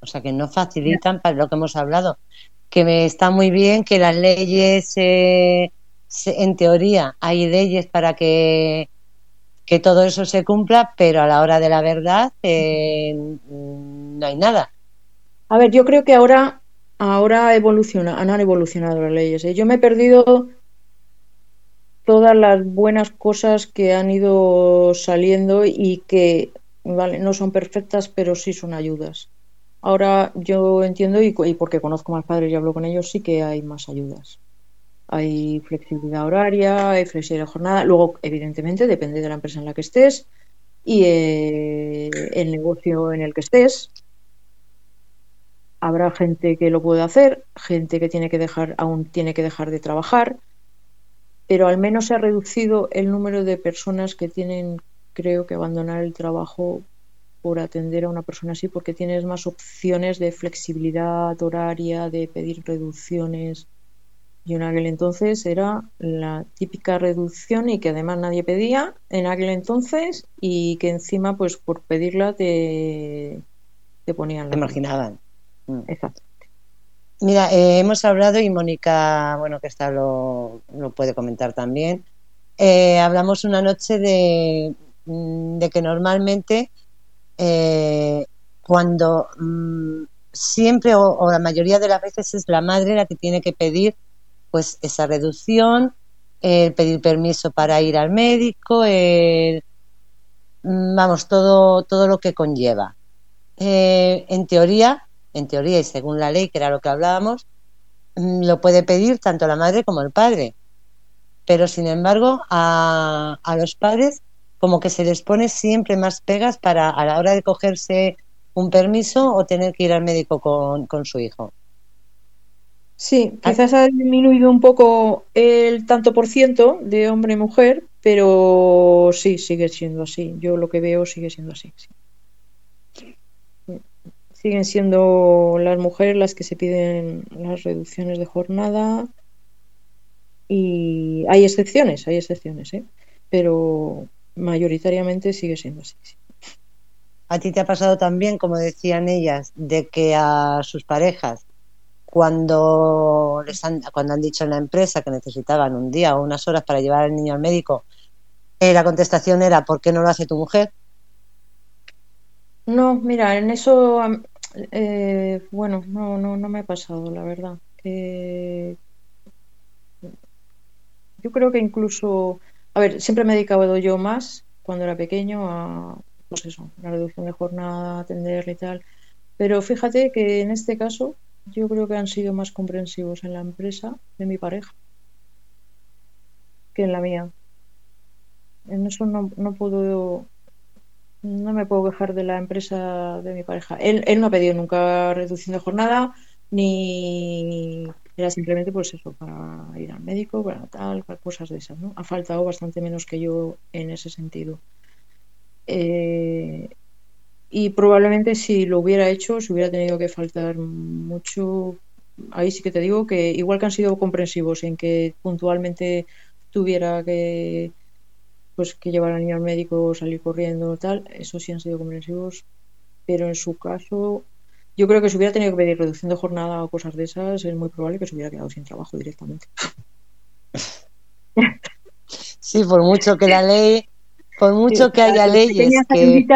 O sea, que no facilitan para lo que hemos hablado. Que me está muy bien que las leyes eh, en teoría hay leyes para que, que todo eso se cumpla, pero a la hora de la verdad eh, no hay nada. A ver, yo creo que ahora, ahora evoluciona, han evolucionado las leyes. ¿eh? Yo me he perdido todas las buenas cosas que han ido saliendo y que vale, no son perfectas, pero sí son ayudas. Ahora yo entiendo y, porque conozco más padres y hablo con ellos, sí que hay más ayudas hay flexibilidad horaria, hay flexibilidad de jornada. Luego, evidentemente, depende de la empresa en la que estés y eh, el negocio en el que estés. Habrá gente que lo puede hacer, gente que tiene que dejar, aún tiene que dejar de trabajar, pero al menos se ha reducido el número de personas que tienen, creo que, abandonar el trabajo por atender a una persona así, porque tienes más opciones de flexibilidad horaria, de pedir reducciones y en aquel entonces era la típica reducción y que además nadie pedía en aquel entonces y que encima pues por pedirla te, te ponían la... Te marginaban. Mm. Exacto. Mira, eh, hemos hablado y Mónica, bueno, que está lo, lo puede comentar también. Eh, hablamos una noche de, mm, de que normalmente eh, cuando mm, siempre o, la mayoría de las veces es la madre la que tiene que pedir pues esa reducción, el pedir permiso para ir al médico, mm, vamos, todo, todo lo que conlleva. Eh, en teoría, en teoría y según la ley, que era lo que hablábamos, mm, lo puede pedir tanto la madre como el padre. Pero sin embargo, a, a los padres como que se les pone siempre más pegas para a la hora de cogerse un permiso o tener que ir al médico con, con su hijo. Sí, quizás ha disminuido un poco el tanto por ciento de hombre y mujer, pero sí, sigue siendo así. Yo lo que veo sigue siendo así. Siguen siendo las mujeres las que se piden las reducciones de jornada y hay excepciones, hay excepciones, ¿eh? pero mayoritariamente sigue siendo así. ¿A ti te ha pasado también, como decían ellas, de que a sus parejas cuando les han, cuando han dicho en la empresa que necesitaban un día o unas horas para llevar al niño al médico, eh, la contestación era ¿por qué no lo hace tu mujer? No, mira, en eso, eh, bueno, no, no, no me ha pasado, la verdad. Eh, yo creo que incluso, a ver, siempre me he dedicado yo más cuando era pequeño a, pues eso, la reducción de jornada, atenderle y tal. Pero fíjate que en este caso yo creo que han sido más comprensivos en la empresa de mi pareja que en la mía. En eso no, no puedo no me puedo quejar de la empresa de mi pareja. Él, él no ha pedido nunca reducción de jornada, ni era simplemente pues eso, para ir al médico, para tal, cosas de esas, ¿no? Ha faltado bastante menos que yo en ese sentido. Eh, y probablemente si lo hubiera hecho, si hubiera tenido que faltar mucho, ahí sí que te digo que igual que han sido comprensivos en que puntualmente tuviera que pues que llevar al niño al médico, salir corriendo, tal, eso sí han sido comprensivos, pero en su caso, yo creo que si hubiera tenido que pedir reducción de jornada o cosas de esas, es muy probable que se hubiera quedado sin trabajo directamente. Sí, por mucho que la ley por mucho que haya leyes que...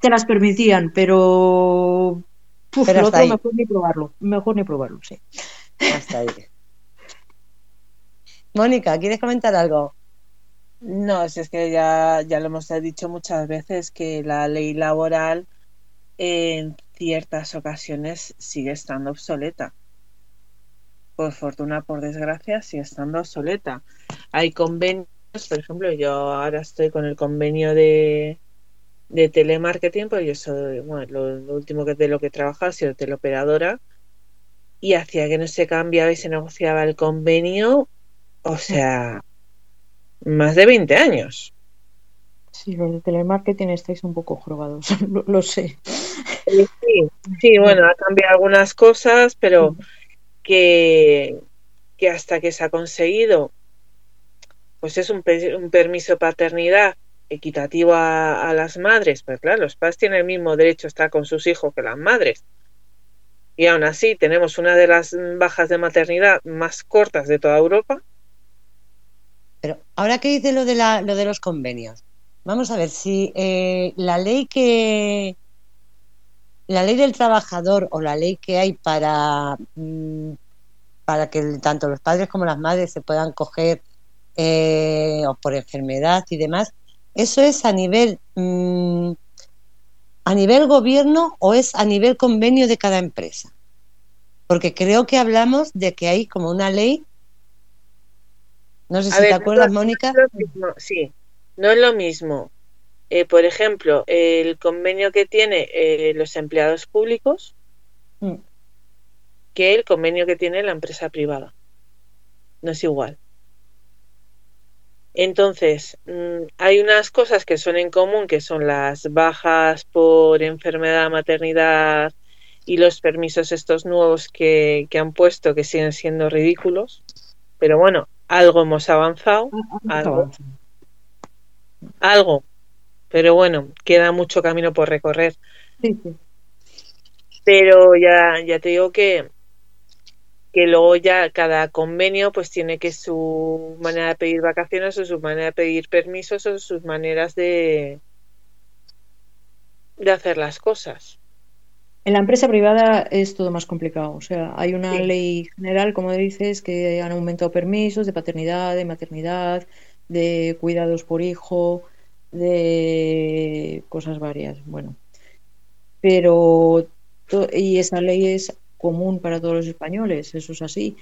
te las permitían, pero, pero otro mejor ni probarlo, mejor ni probarlo, sí. Hasta ahí. Mónica, ¿quieres comentar algo? No, si es que ya, ya lo hemos dicho muchas veces que la ley laboral en ciertas ocasiones sigue estando obsoleta. Por fortuna, por desgracia, sigue estando obsoleta. Hay convenios por ejemplo, yo ahora estoy con el convenio de, de telemarketing, pues yo soy, bueno, lo, último que de lo que he trabajado ha sido teleoperadora y hacía que no se cambiaba y se negociaba el convenio, o sea, más de 20 años. Sí, los de telemarketing estáis un poco jorobados, [laughs] lo, sé. Sí, sí, bueno, ha cambiado algunas cosas, pero que, que hasta que se ha conseguido pues es un, un permiso de paternidad equitativo a, las madres, pues claro, los padres tienen el mismo derecho a estar con sus hijos que las madres. Y aún así tenemos una de las bajas de maternidad más cortas de toda Europa. Pero ahora que dice lo de, la, lo de los convenios, vamos a ver si eh, la ley que la ley del trabajador o la ley que hay para mm, para que tanto los padres como las madres se puedan coger eh, o por enfermedad y demás, eso es a nivel mm, a nivel gobierno o es a nivel convenio de cada empresa. Porque creo que hablamos de que hay como una ley. No sé si te acuerdas, Mónica. sí, no es lo mismo. Eh, por ejemplo, el convenio que tiene eh, los empleados públicos mm. que el convenio que tiene la empresa privada. No es igual. Entonces, mm, hay unas cosas que son en común, que son las bajas por enfermedad, maternidad y los permisos estos nuevos que, han puesto, que siguen siendo ridículos. Pero bueno, algo hemos avanzado. Algo. Algo. Pero bueno, queda mucho camino por recorrer. Pero ya, ya te digo que que luego ya cada convenio pues tiene que su manera de pedir vacaciones o su manera de pedir permisos o sus maneras de, de hacer las cosas. En la empresa privada es todo más complicado. O sea, hay una ley general, como dices, que han aumentado permisos de paternidad, de maternidad, de cuidados por hijo, de cosas varias. Bueno, pero y esa ley es común para todos los españoles, eso es así.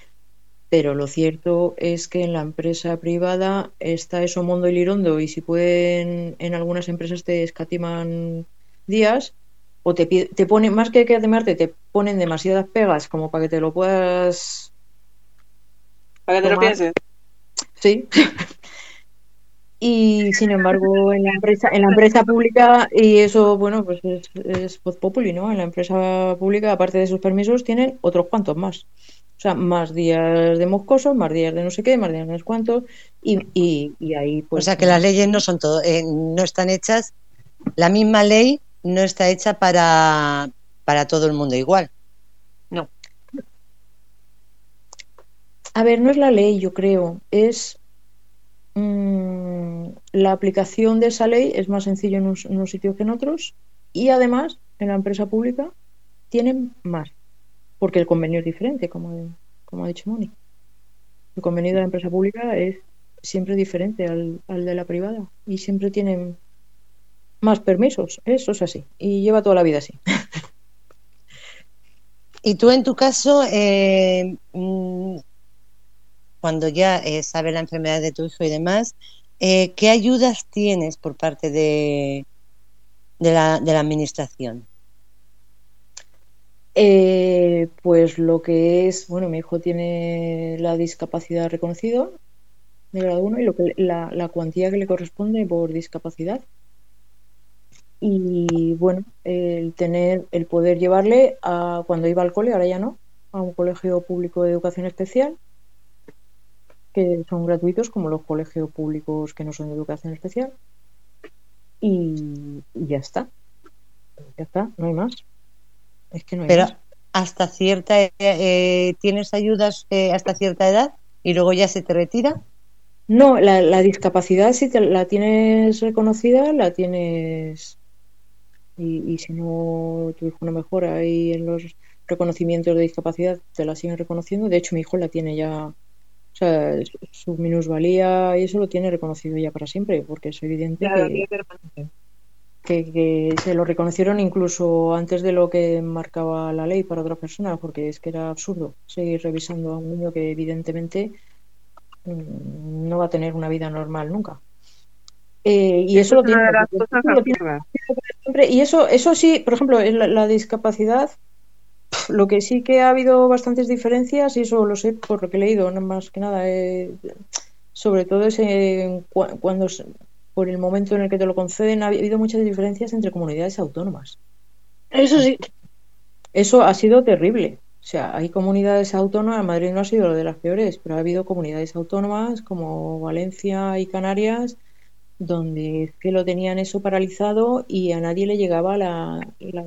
Pero lo cierto es que en la empresa privada está eso mundo y lirondo y si pueden, en algunas empresas te escatiman días o te, te ponen, más que que además te ponen demasiadas pegas como para que te lo puedas... Para que te lo pienses. Sí. [laughs] y sin embargo en la empresa en la empresa pública y eso bueno pues es, es populi no en la empresa pública aparte de esos permisos tienen otros cuantos más. O sea más días de moscoso más días de no sé qué más días de no sé cuántos y, y, ahí pues o sea que las leyes no son todo eh, no están hechas la misma ley no está hecha para para todo el mundo igual. No. A ver no es la ley yo creo es Mm, la aplicación de esa ley es más sencillo en unos, sitios que en otros y además en la empresa pública tienen más, porque el convenio es diferente, como, como ha dicho Moni. El convenio de la empresa pública es siempre diferente al, de la privada y siempre tienen más permisos, eso es así, y lleva toda la vida así. [laughs] Y tú en tu caso, eh, mm, cuando ya eh, sabes la enfermedad de tu hijo y demás, eh, ¿qué ayudas tienes por parte de, de, la, de la administración? Eh, pues lo que es, bueno, mi hijo tiene la discapacidad reconocida de grado 1 y lo que, la, la cuantía que le corresponde por discapacidad. Y bueno, el tener, el poder llevarle a cuando iba al cole, ahora ya no, a un colegio público de educación especial que son gratuitos como los colegios públicos que no son de educación especial. Y, ya está. Ya está, no hay más. Es que no hay Pero hasta cierta eh, tienes ayudas eh, hasta cierta edad y luego ya se te retira. No, la, discapacidad si te, la tienes reconocida, la tienes y, y, si no tu hijo no mejora ahí en los reconocimientos de discapacidad te la siguen reconociendo. De hecho, mi hijo la tiene ya o sea, su minusvalía y eso lo tiene reconocido ya para siempre, porque es evidente que, se lo reconocieron incluso antes de lo que marcaba la ley para otra persona, porque es que era absurdo seguir revisando a un niño que evidentemente mm, no va a tener una vida normal nunca. Eh, y eso, lo tiene, Y eso, eso sí, por ejemplo, la discapacidad lo que sí que ha habido bastantes diferencias, y eso lo sé por lo que he leído, no más que nada, eh, sobre todo es cuando por el momento en el que te lo conceden, ha habido muchas diferencias entre comunidades autónomas. Eso sí. Eso ha sido terrible. O sea, hay comunidades autónomas, Madrid no ha sido lo de las peores, pero ha habido comunidades autónomas como Valencia y Canarias, donde que lo tenían eso paralizado y a nadie le llegaba la, la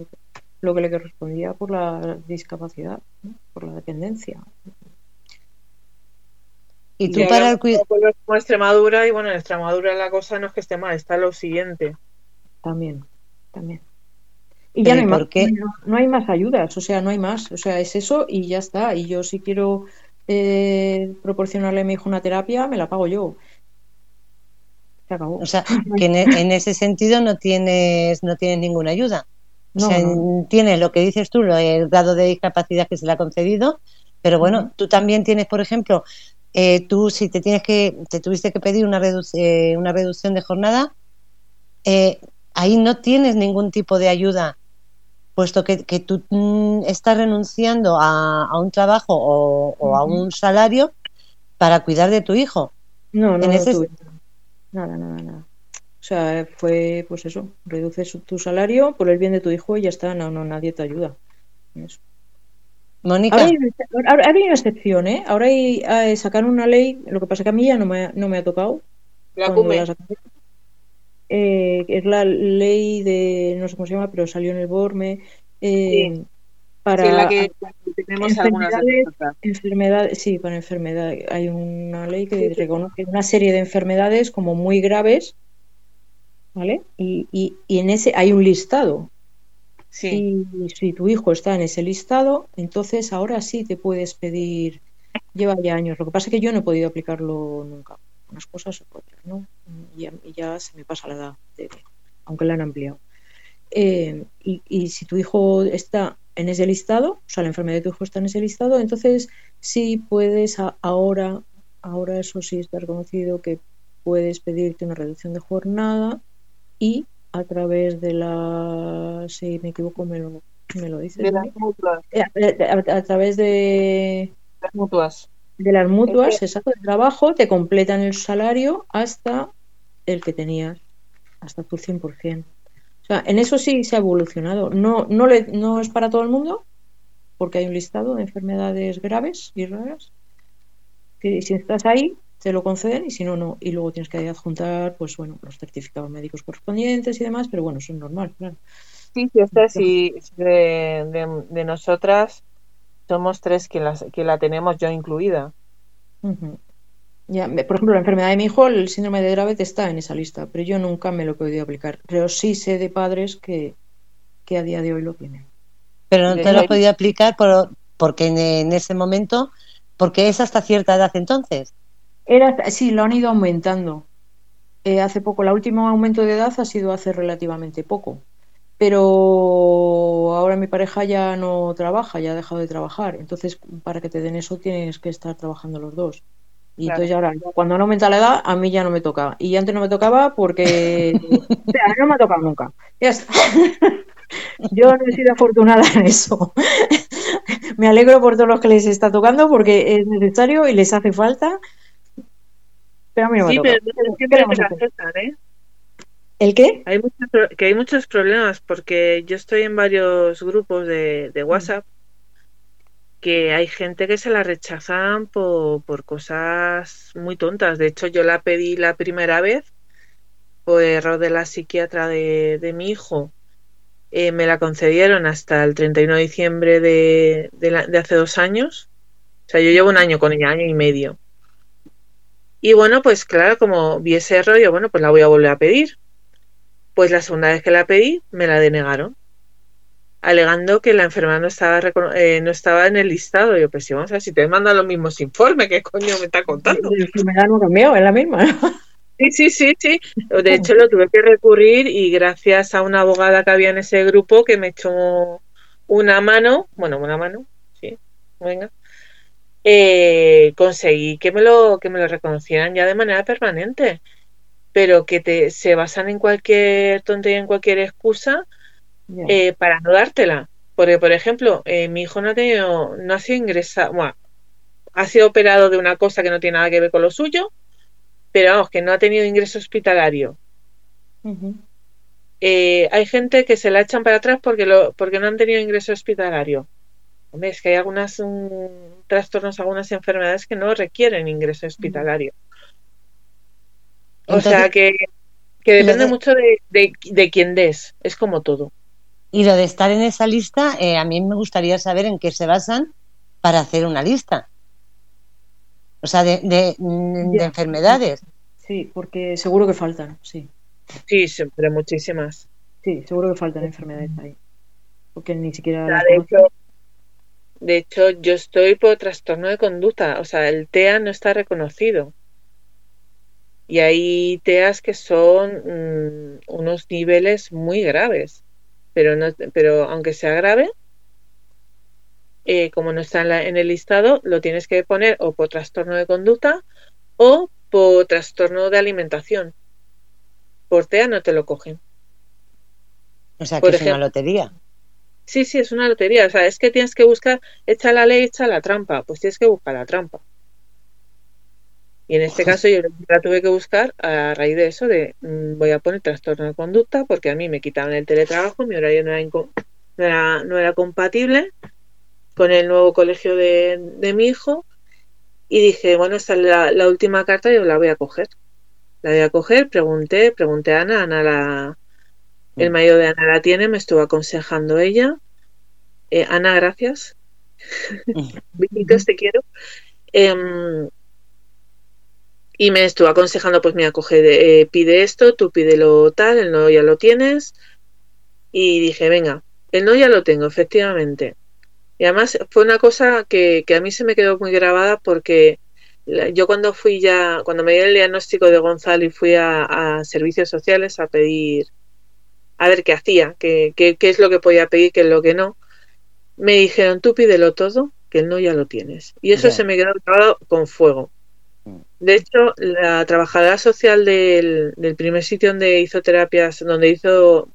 lo que le correspondía por la discapacidad, por la dependencia. Y tú para el cuidado. Como Extremadura, y bueno, en Extremadura la cosa no es que esté mal, está lo siguiente. También, también. Y ya no hay, más, no, hay más ayudas, o sea, no hay más. O sea, es eso y ya está. Y yo si quiero eh, proporcionarle a mi hijo una terapia, me la pago yo. Se acabó. O sea, que en, e, ese sentido no tienes, no tienes ninguna ayuda. O sea, tienes lo que dices tú, el grado de discapacidad que se le ha concedido, pero bueno, tú también tienes, por ejemplo, eh, tú si te tienes que, te tuviste que pedir una, eh, una reducción de jornada, eh, ahí no tienes ningún tipo de ayuda, puesto que, que tú mm, estás renunciando a, a, un trabajo o, a un salario para cuidar de tu hijo. No, no, no nada, nada, nada. O sea, fue pues eso, reduces tu salario por el bien de tu hijo y ya está, no, no, nadie te ayuda. Mónica. Ahora hay, una excepción, ¿eh? Ahora hay, hay, sacar una ley, lo que pasa que a mí ya no me, no me ha tocado. La eh, es la ley de, no sé cómo se llama, pero salió en el BORME. Eh, Para la que tenemos enfermedades, enfermedades, sí, para enfermedades. Hay una ley que reconoce una serie de enfermedades como muy graves ¿vale? Y, y, y, en ese hay un listado. Sí. Y si tu hijo está en ese listado, entonces ahora sí te puedes pedir. Lleva ya años. Lo que pasa es que yo no he podido aplicarlo nunca. Unas cosas o otras, ¿no? Y ya, se me pasa la edad, aunque la han ampliado. Eh, y, y, si tu hijo está en ese listado, o sea, la enfermedad de tu hijo está en ese listado, entonces sí puedes ahora, ahora eso sí está reconocido que puedes pedirte una reducción de jornada y a través de la si me equivoco me lo, me lo dices de las mutuas. Eh, a, través de las mutuas. de las mutuas exacto de trabajo te completan el salario hasta el que tenías hasta tu 100% o sea en eso sí se ha evolucionado. No no le, no es para todo el mundo porque hay un listado de enfermedades graves y raras que si estás ahí te lo conceden y si no, no. Y luego tienes que adjuntar, pues bueno, los certificados médicos correspondientes y demás, pero bueno, eso es normal, claro. Sí, sí, esta sí, de, de, nosotras somos tres que, las, que la tenemos yo incluida. ya, por ejemplo, la enfermedad de mi hijo, el síndrome de Dravet está en esa lista, pero yo nunca me lo he podido aplicar. Pero sí sé de padres que, que a día de hoy lo tienen. Pero no te lo has podido aplicar por, porque en, en, ese momento, porque es hasta cierta edad entonces. Era, sí, lo han ido aumentando. Eh, hace poco, el último aumento de edad ha sido hace relativamente poco. Pero ahora mi pareja ya no trabaja, ya ha dejado de trabajar. Entonces, para que te den eso, tienes que estar trabajando los dos. Y entonces ahora, cuando no aumenta la edad, a mí ya no me toca. Y antes no me tocaba porque [laughs] no me ha tocado nunca. Ya está. [laughs] Yo no he sido afortunada en eso. [laughs] me alegro por todos los que les está tocando porque es necesario y les hace falta pero a mí no sí, pero siempre te aceptan, ¿eh? ¿El qué? Hay muchos, que hay muchos problemas porque yo estoy en varios grupos de, de WhatsApp que hay gente que se la rechazan por, por, cosas muy tontas. De hecho, yo la pedí la primera vez por error de la psiquiatra de, de mi hijo. Eh, me la concedieron hasta el 31 de diciembre de, de, la, de hace dos años. O sea, yo llevo un año con ella, año y medio. Y bueno, pues claro, como vi ese rollo, bueno, pues la voy a volver a pedir. Pues la segunda vez que la pedí, me la denegaron, alegando que la enfermedad no estaba, eh, no estaba en el listado. Yo, pues sí, vamos a ver, si te mandan los mismos informes, ¿qué coño me está contando? La enfermedad no cambiado, es la misma. Sí, sí, sí, sí. De hecho, lo tuve que recurrir y gracias a una abogada que había en ese grupo que me echó una mano, bueno, una mano, sí, venga, eh, conseguí que me lo que me lo reconocieran ya de manera permanente pero que te se basan en cualquier tontería en cualquier excusa eh, para no dártela. Porque por ejemplo eh, mi hijo no ha tenido no ha sido ingresado bueno, ha sido operado de una cosa que no tiene nada que ver con lo suyo pero vamos que no ha tenido ingreso hospitalario. Eh, hay gente que se la echan para atrás porque lo porque no han tenido ingreso hospitalario Hombre, es que hay algunos trastornos, algunas enfermedades que no requieren ingreso hospitalario. o sea que, depende mucho de, de, quién des, es como todo. Y lo de estar en esa lista, eh, a mí me gustaría saber en qué se basan para hacer una lista. O sea, de, de, de Ya. enfermedades. Sí, porque seguro que faltan, sí. Sí, siempre muchísimas. Sí, seguro que faltan enfermedades ahí. Porque ni siquiera O sea, las de conocen. hecho, de hecho, yo estoy por trastorno de conducta. O sea, el TEA no está reconocido. Y hay TEAs que son mm, unos niveles muy graves. Pero, no, pero aunque sea grave, eh, como no está en, la- en el listado, lo tienes que poner o por trastorno de conducta o por trastorno de alimentación. Por TEA no te lo cogen. O sea, que Por es una lotería. Sí, sí, es una lotería. O sea, es que tienes que buscar, echa la ley, echa la trampa. Pues tienes que buscar la trampa. Y en este caso yo la tuve que buscar a raíz de eso, de mm, voy a poner trastorno de conducta, porque a mí me quitaban el teletrabajo, mi horario no era, no era, no era compatible con el nuevo colegio de, de mi hijo. Y dije, bueno, esta es la, la última carta, yo la voy a coger. La voy a coger, pregunté, pregunté a Ana, Ana la, el Mm. marido de Ana la tiene, me estuvo aconsejando ella. Eh, Ana, gracias. [laughs] Besitos, te quiero. Em, y me estuvo aconsejando, pues mira, coge, de- eh, pide esto, tú pídelo tal, el no ya lo tienes. Y dije, venga, el no ya lo tengo, efectivamente. Y además fue una cosa que, que a mí se me quedó muy grabada porque yo cuando fui ya, cuando me dio el diagnóstico de Gonzalo y fui a, a servicios sociales a pedir, a ver qué hacía, qué, qué, qué es lo que podía pedir, qué es lo que no, me dijeron, tú pídelo todo, que el no ya lo tienes. Y eso se me quedó grabado con fuego. Mm. De hecho, la trabajadora social del, del primer sitio donde hizo terapias, donde hizo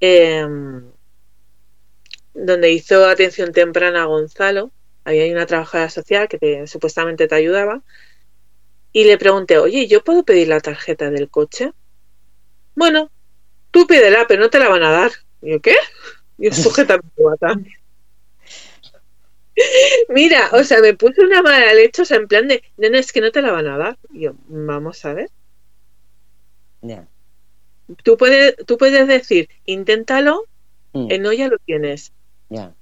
em, donde hizo atención temprana a Gonzalo, había una trabajadora social que te- supuestamente te ayudaba, y le pregunté, oye, ¿yo puedo pedir la tarjeta del coche? Bueno, tú pídela, pero no te la van a dar. Y yo, ¿qué? Y yo, sujétame tu bata. Mira, o sea, me puse una mala leche, o sea, en plan de, no, es que no te la van a dar. Y yo, vamos a ver. Ya. Tú puedes, tú puedes decir, inténtalo, Mm, no ya lo tienes. ya.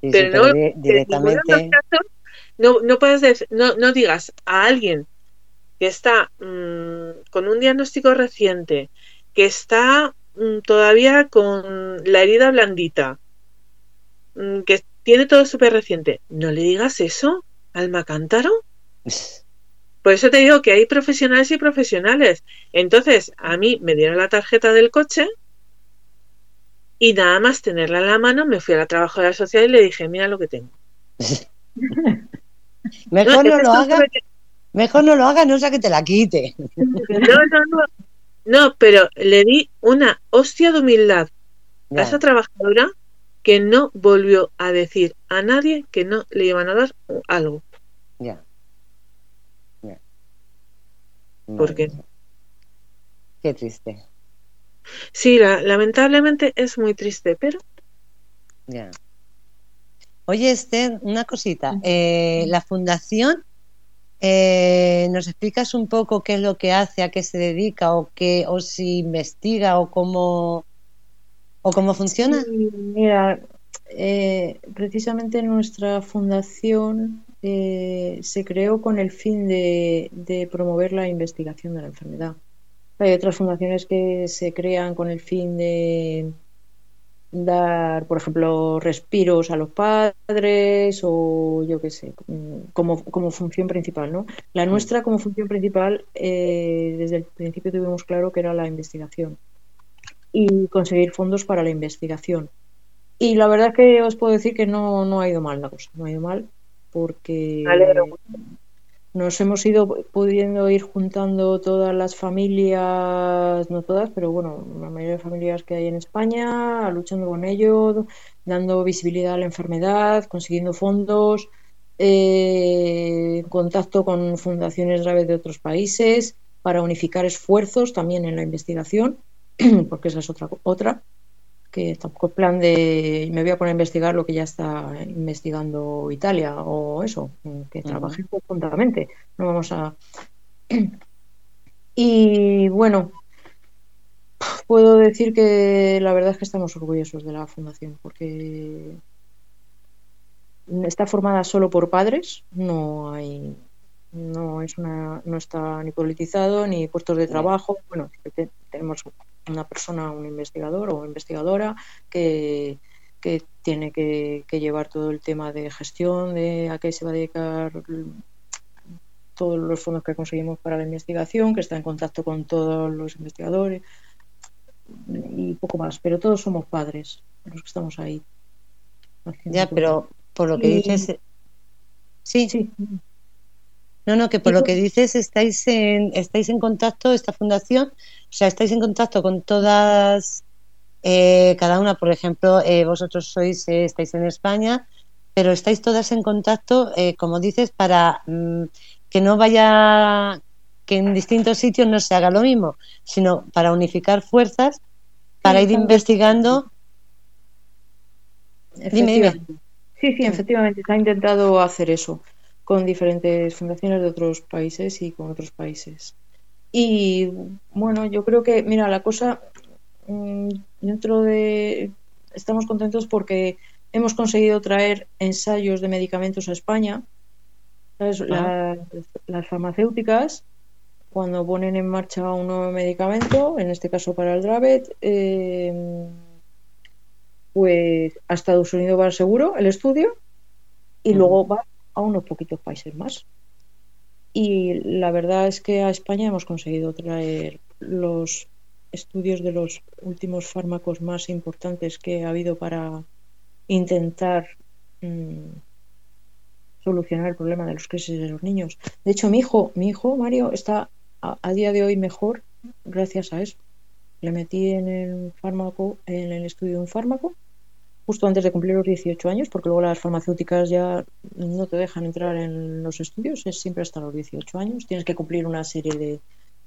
Pero no directamente. casos no, no puedes dec- no, no digas a alguien que está mm, con un diagnóstico reciente, que está mm, todavía con la herida blandita, mm, que tiene todo súper reciente, no le digas eso, alma cántaro. Por eso te digo que hay profesionales y profesionales. Entonces, a mí me dieron la tarjeta del coche y nada más tenerla en la mano, me fui a la trabajadora social y le dije, mira lo que tengo. [laughs] Mejor no lo que haga, mejor no lo haga, no sea que te la quite. [laughs] No, no, no. No, pero le di una hostia de humildad a esa trabajadora que no volvió a decir a nadie que no le iban a dar algo. ya. ya. ¿Por Madre qué? Qué triste. Sí, la- lamentablemente es muy triste, pero Ya. Oye, Esther, una cosita. Eh, la fundación, eh, ¿nos explicas un poco qué es lo que hace, a qué se dedica, o qué, o si investiga, o cómo, o cómo funciona? Mira, eh, precisamente nuestra fundación eh, se creó con el fin de promover la investigación de la enfermedad. Hay otras fundaciones que se crean con el fin de dar, por ejemplo, respiros a los padres o yo qué sé, mm, como, como función principal, ¿no? La nuestra como función principal, eh, desde el principio tuvimos claro que era la investigación y conseguir fondos para la investigación. Y la verdad es que os puedo decir que no, no ha ido mal la cosa, no ha ido mal porque. Nos hemos ido pudiendo ir juntando todas las familias, no todas, pero bueno, la mayoría de familias que hay en España, luchando con ello, dando visibilidad a la enfermedad, consiguiendo fondos, eh, contacto con fundaciones graves de otros países para unificar esfuerzos también en la investigación, [clears throat] porque esa es otra, otra que tampoco es plan de me voy a poner a investigar lo que ya está investigando Italia o eso, que trabajen conjuntamente. No vamos a. [clears throat] Y bueno, puedo decir que la verdad es que estamos orgullosos de la fundación porque está formada solo por padres, no hay no es una no está ni politizado ni puestos de trabajo. Bueno tenemos una persona un investigador o investigadora que, que tiene que, llevar todo el tema de gestión de a qué se va a dedicar todos los fondos que conseguimos para la investigación que está en contacto con todos los investigadores y poco más. Pero todos somos padres los que estamos ahí ya pero por lo que dices sí. Sí no, no, que por lo que dices estáis en, estáis en contacto, esta fundación, o sea, estáis en contacto con todas, eh, cada una, por ejemplo, eh, vosotros sois, eh, estáis en España, pero estáis todas en contacto, como dices, para mm, que no vaya, que en distintos sitios no se haga lo mismo, sino para unificar fuerzas, para ir investigando. Dime, dime. Sí, sí, efectivamente, se ha intentado hacer eso con diferentes fundaciones de otros países y con otros países. Y bueno, yo creo que, mira, la cosa mm, dentro de... Estamos contentos porque hemos conseguido traer ensayos de medicamentos a España. las farmacéuticas, cuando ponen en marcha un nuevo medicamento, en este caso para el Dravet, eh, pues a Estados Unidos va seguro el estudio y luego va a unos poquitos países más. Y la verdad es que a España hemos conseguido traer los estudios de los últimos fármacos más importantes que ha habido para intentar mm, solucionar el problema de los crisis de los niños. De hecho, mi hijo, mi hijo Mario, está a, a, día de hoy mejor gracias a eso. Le metí en el fármaco, en el estudio de un fármaco justo antes de cumplir los 18 años, porque luego las farmacéuticas ya no te dejan entrar en los estudios, es siempre hasta los 18 años. Tienes que cumplir una serie de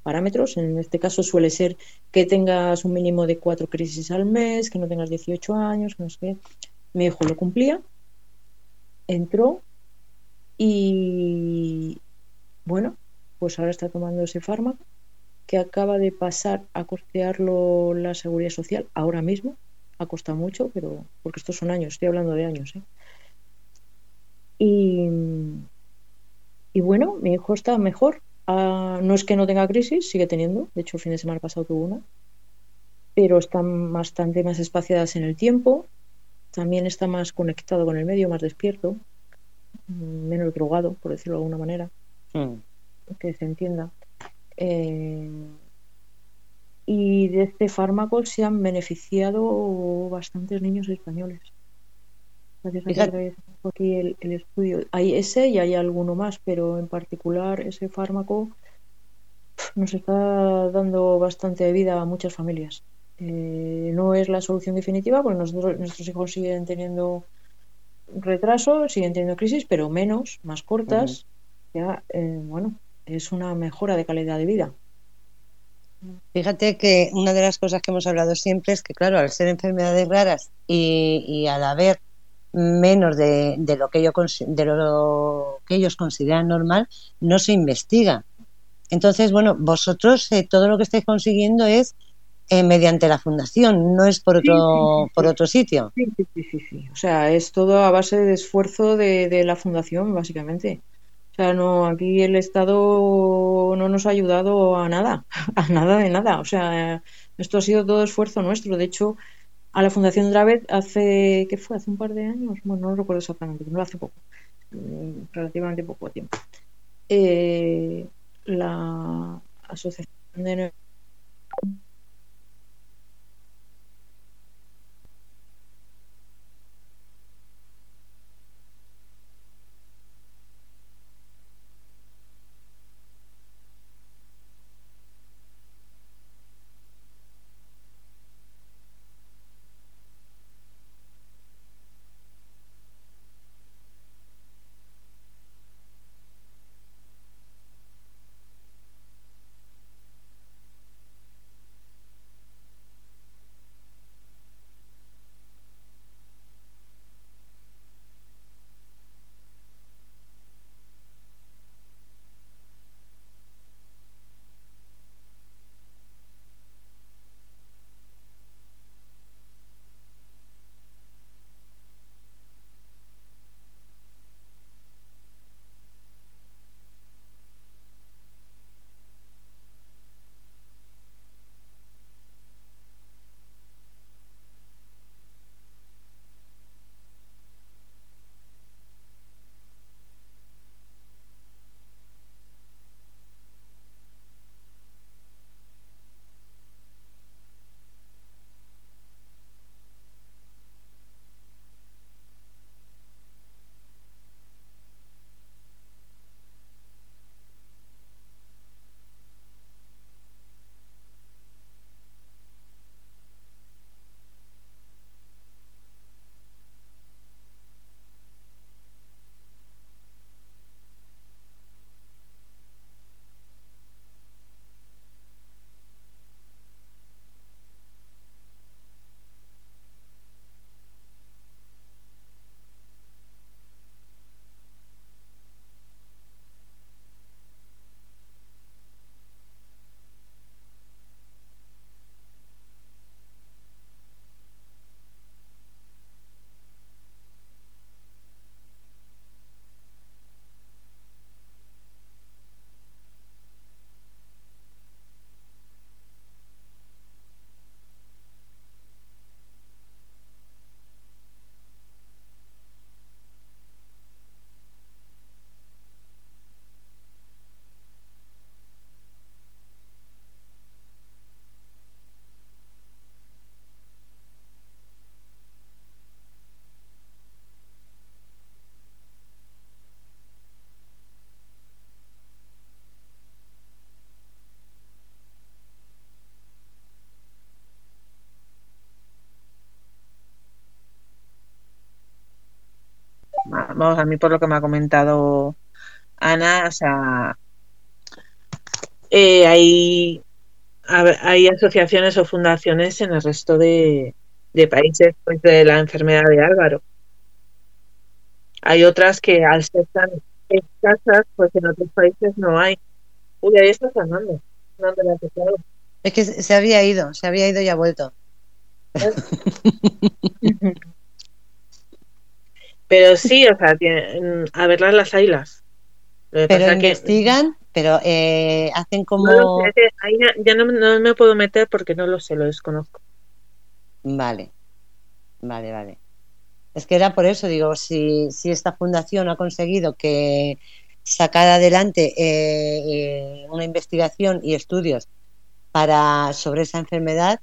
parámetros. En este caso suele ser que tengas un mínimo de cuatro crisis al mes, que no tengas 18 años, que no sé qué. Mi hijo lo cumplía, entró y bueno, pues ahora está tomando ese fármaco que acaba de pasar a costearlo la seguridad social ahora mismo ha costado mucho, pero porque estos son años, estoy hablando de años. ¿eh? Y, y bueno, mi hijo está mejor. Ah, no es que no tenga crisis, sigue teniendo. De hecho, el fin de semana pasado tuvo una. Pero están bastante más espaciadas en el tiempo. También está más conectado con el medio, más despierto. Menos drogado, por decirlo de alguna manera. Mm. Que se entienda. Eh, y de este fármaco se han beneficiado bastantes niños españoles. Gracias a aquí el, estudio. Hay ese y hay alguno más, pero en particular ese fármaco nos está dando bastante vida a muchas familias. Eh, no es la solución definitiva, porque nosotros, nuestros hijos siguen teniendo retraso, siguen teniendo crisis, pero menos, más cortas. Ya, eh, bueno, es una mejora de calidad de vida. Fíjate que una de las cosas que hemos hablado siempre es que, claro, al ser enfermedades raras y, al haber menos de, lo que ellos, de lo que ellos consideran normal, no se investiga. Entonces, bueno, vosotros eh, todo lo que estáis consiguiendo es eh, mediante la fundación, no es por otro, por otro sitio. Sí, sí, sí, sí. O sea, es todo a base de esfuerzo de, de la fundación, básicamente. O sea, no, aquí el Estado no nos ha ayudado a nada, [laughs] a nada de nada. O sea, esto ha sido todo esfuerzo nuestro. De hecho, a la Fundación Dravet hace, ¿qué fue? Hace un par de años, bueno, no lo recuerdo exactamente, no hace poco, mm, relativamente poco tiempo. Eh, la Asociación de vamos, a mí por lo que me ha comentado Ana, o sea, eh, hay, hay asociaciones o fundaciones en el resto de, países pues, de la enfermedad de Álvaro. Hay otras que al ser tan escasas, pues en otros países no hay. Uy, ahí está Fernando. Es que se había ido, se había ido y ha vuelto. [laughs] Pero sí, o sea, a verlas las ailas. Pero investigan, pero eh, hacen como... ahí ya no, me puedo meter porque no lo sé, lo desconozco. Vale, vale, vale. Es que era por eso, digo, si, si esta fundación ha conseguido que sacar adelante eh, eh, una investigación y estudios para sobre esa enfermedad,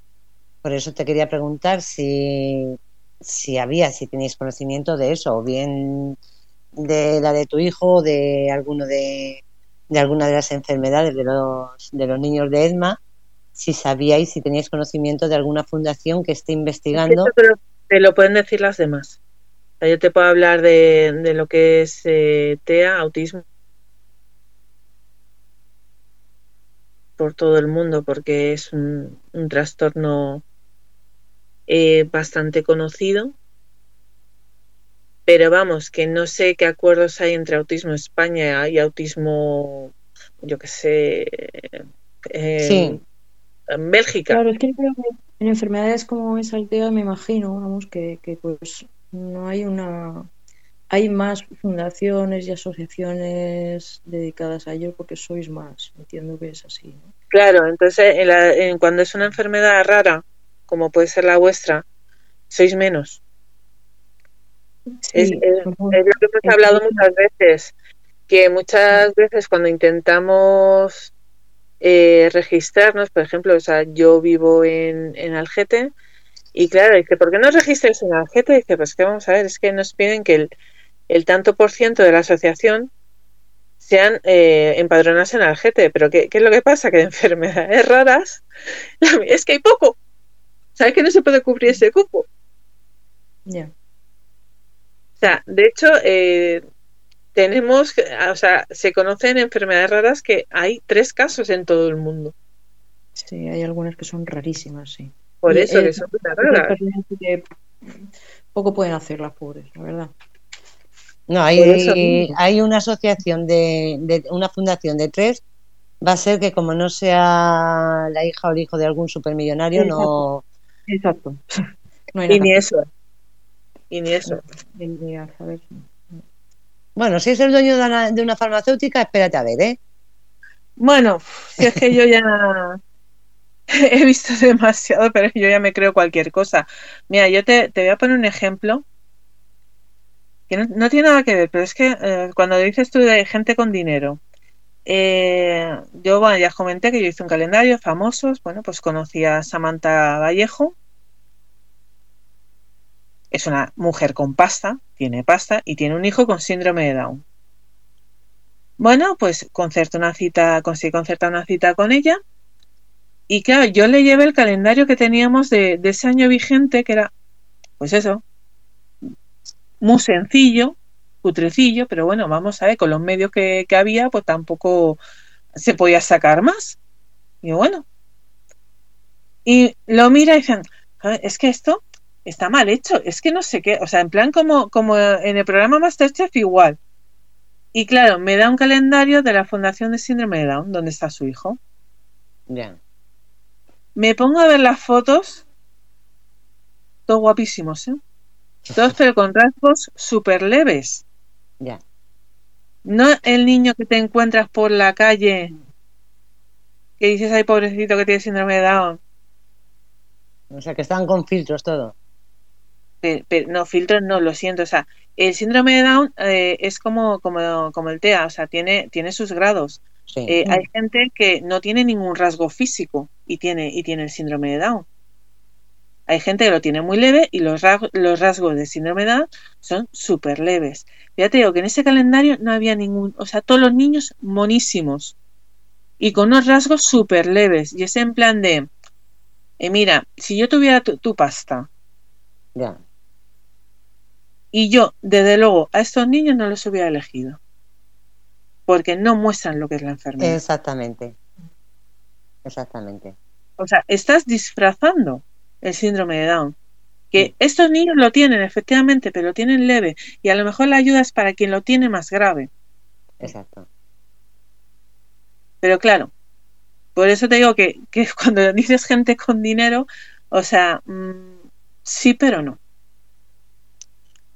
por eso te quería preguntar si, si había, si tenéis conocimiento de eso, o bien de la de tu hijo de alguno de, de alguna de las enfermedades de los, de los niños de ESMA, si sabíais, si teníais conocimiento de alguna fundación que esté investigando. te lo pueden decir las demás. yo te puedo hablar de, de lo que es eh, TEA, autismo, por todo el mundo, porque es un, un trastorno eh, bastante conocido. Pero vamos, que no sé qué acuerdos hay entre Autismo España y Autismo, yo qué sé, en Bélgica. Claro, es que en enfermedades como esa aldea me imagino, vamos, que, que pues no hay una hay más fundaciones y asociaciones dedicadas a ello porque sois más, entiendo que es así. Claro, entonces en cuando es una enfermedad rara, como puede ser la vuestra, sois menos. es, lo que hemos hablado muchas veces, que muchas veces cuando intentamos eh, registrarnos, por ejemplo, o sea, yo vivo en, en Algete y claro, dice, ¿por qué no registres en Algete? Dice, pues que vamos a ver, es que nos piden que el, el tanto por ciento de la asociación sean eh, empadronadas en Algete, pero ¿qué, ¿qué, es lo que pasa? Que de [laughs] enfermedades raras [laughs] es que hay poco. ¿Sabes que no se puede cubrir ese cupo? Ya. O sea, de hecho, eh, tenemos, o sea, se conocen enfermedades raras que hay tres casos en todo el mundo. Sí, hay algunas que son rarísimas, sí. Por eso, que son raras. poco pueden hacer las pobres, la verdad. No, hay, hay una asociación de, de, una fundación de tres va a ser que como no sea la hija o el hijo de algún supermillonario, no, Exacto. y ni eso. Y ni eso. Bueno, si es el dueño de una, farmacéutica, espérate a ver, ¿eh? Bueno, si es que yo ya [laughs] he visto demasiado, pero yo ya me creo cualquier cosa. Mira, yo te, voy a poner un ejemplo que no, tiene nada que ver, pero es que eh, cuando dices tú de gente con dinero, eh, yo, bueno, ya comenté que yo hice un calendario famosos. Bueno, pues conocí a Samantha Vallejo. Es una mujer con pasta, tiene pasta y tiene un hijo con síndrome de Down. Bueno, pues concerto una cita, conseguí concertar una cita con ella. Y claro, yo le llevé el calendario que teníamos de, de ese año vigente, que era, pues eso, muy sencillo, putrecillo, pero bueno, vamos a ver, con los medios que, había, pues tampoco se podía sacar más. Y bueno. Y lo mira y dicen, es que esto está mal hecho, es que no sé qué, o sea, en plan como, como en el programa Masterchef igual. Y claro, me da un calendario de la Fundación de Síndrome de Down, donde está su hijo. Bien. Me pongo a ver las fotos, todos guapísimos, ¿eh? Todos pero con rasgos súper leves. Ya. No el niño que te encuentras por la calle que dices, ay, pobrecito que tiene síndrome de Down. O sea, que están con filtros todo. no, filtros no, lo siento. O sea, el síndrome de Down eh, es como, como, como el TEA, o sea, tiene, tiene sus grados. Eh, hay gente que no tiene ningún rasgo físico y tiene, y tiene el síndrome de Down. Hay gente que lo tiene muy leve y los rasgos, los rasgos de síndrome de Down son súper leves. Ya te digo que en ese calendario no había ningún, o sea, todos los niños monísimos y con unos rasgos súper leves. Y es en plan de, eh, mira, si yo tuviera tu, pasta ya. Y yo, desde luego, a estos niños no los hubiera elegido. Porque no muestran lo que es la enfermedad. Exactamente. Exactamente. O sea, estás disfrazando el síndrome de Down. Que estos niños lo tienen, efectivamente, pero lo tienen leve. Y a lo mejor la ayuda es para quien lo tiene más grave. Exacto. Pero claro, por eso te digo que, que [laughs] cuando dices gente con dinero, o sea, mmm, sí, pero no.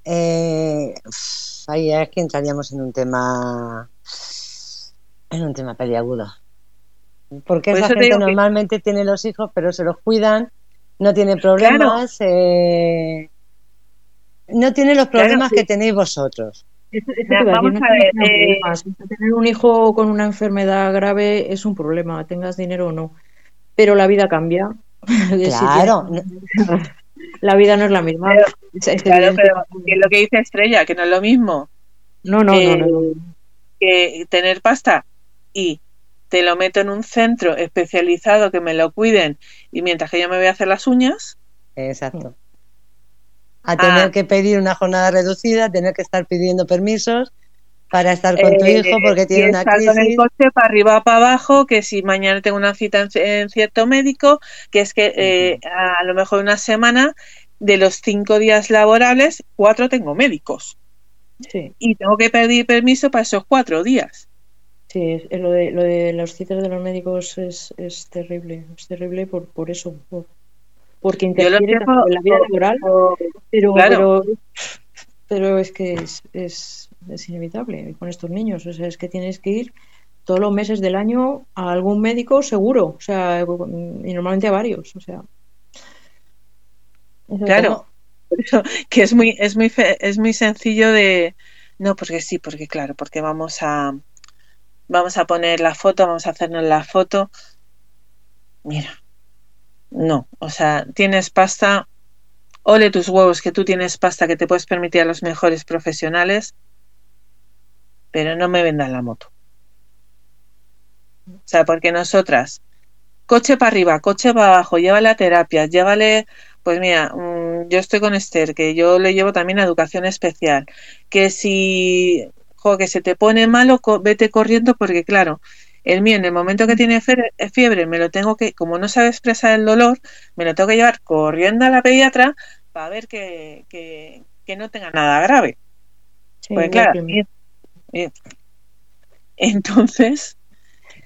Eh, ahí es que entraríamos en un tema en un tema peliagudo. Porque Por esa gente que- normalmente tiene los hijos, pero se los cuidan, no tiene problemas, eh, no tiene los Claro, problemas sí. que tenéis vosotros. Vamos no a ver, eh. Tener un hijo con una enfermedad grave es un problema, tengas dinero o no. Pero la vida cambia. [laughs] Claro, La vida no es la misma. Pero- Es- es Claro, pero que es lo que dice Estrella, que no es lo mismo No, no, eh, no, no. que tener pasta y te lo meto en un centro especializado que me lo cuiden y mientras que yo me voy a hacer las uñas, Exacto. A tener Ah. que pedir una jornada reducida, tener que estar pidiendo permisos para estar con tu eh, hijo porque tiene una estar con el coche para arriba para abajo, que si mañana tengo una cita en, en cierto médico, que es que eh, a lo mejor una semana de los cinco días laborables, cuatro tengo médicos Sí, y tengo que pedir permiso para esos cuatro días. Sí, es lo de, lo de los citas de los médicos es, es terrible. Es terrible por, por eso. por- porque interfiere en la vida laboral, o- pero, claro. pero, pero es que es, es, es inevitable con estos niños. O sea, es que tienes que ir todos los meses del año a algún médico seguro. O sea, y normalmente a varios. O sea. Claro. [laughs] Que es muy, es muy fe- es muy sencillo de no, porque sí, porque claro, porque vamos a vamos a poner la foto, vamos a hacernos la foto. Mira, no, o sea, tienes pasta, ole tus huevos que tú tienes pasta que te puedes permitir a los mejores profesionales, pero no me vendan la moto. O sea, porque nosotras, coche para arriba, coche para abajo, llévale a terapias, llévale pues mira, mm, yo estoy con Esther, que yo le llevo también a educación especial, que si jo, que se te pone malo, co- vete corriendo porque claro, el mío en el momento que tiene fe- fiebre me lo tengo que, como no sabe expresar el dolor, me lo tengo que llevar corriendo a la pediatra para ver que, que, que no tenga nada grave. Sí, Pues claro, entonces,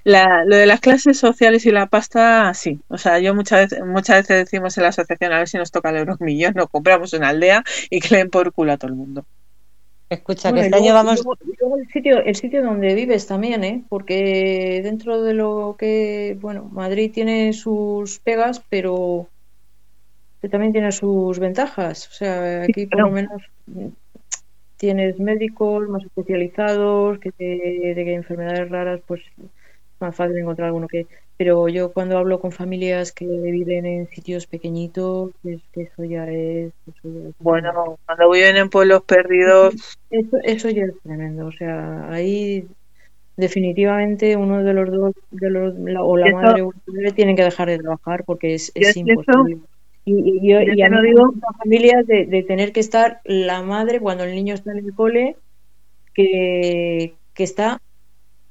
la, lo de las clases sociales y la pasta, sí. O sea, yo muchas veces, muchas veces decimos en la asociación a ver si nos toca el euromillón, nos compramos una aldea y que le den por culo a todo el mundo. Escucha, Bueno, que este año luego- vamos. y luego- el sitio, el sitio donde vives también, ¿eh? Porque dentro de lo que, bueno, Madrid tiene sus pegas, pero que también tiene sus ventajas. O sea, aquí por lo menos mm, tienes médicos más especializados, que te- de, enfermedades raras, pues es más fácil encontrar alguno que. Pero yo cuando hablo con familias que viven en sitios pequeñitos, es que eso ya es. Eso ya es Bueno, cuando viven en pueblos perdidos, eso, eso ya es tremendo. O sea, ahí definitivamente uno de los dos, de los, la- o la Eso- madre o el padre, tienen que dejar de trabajar porque es, es imposible. Y, y, yo- yo y a mí digo- contan familias de, de tener que estar la madre cuando el niño está en el cole, que, que está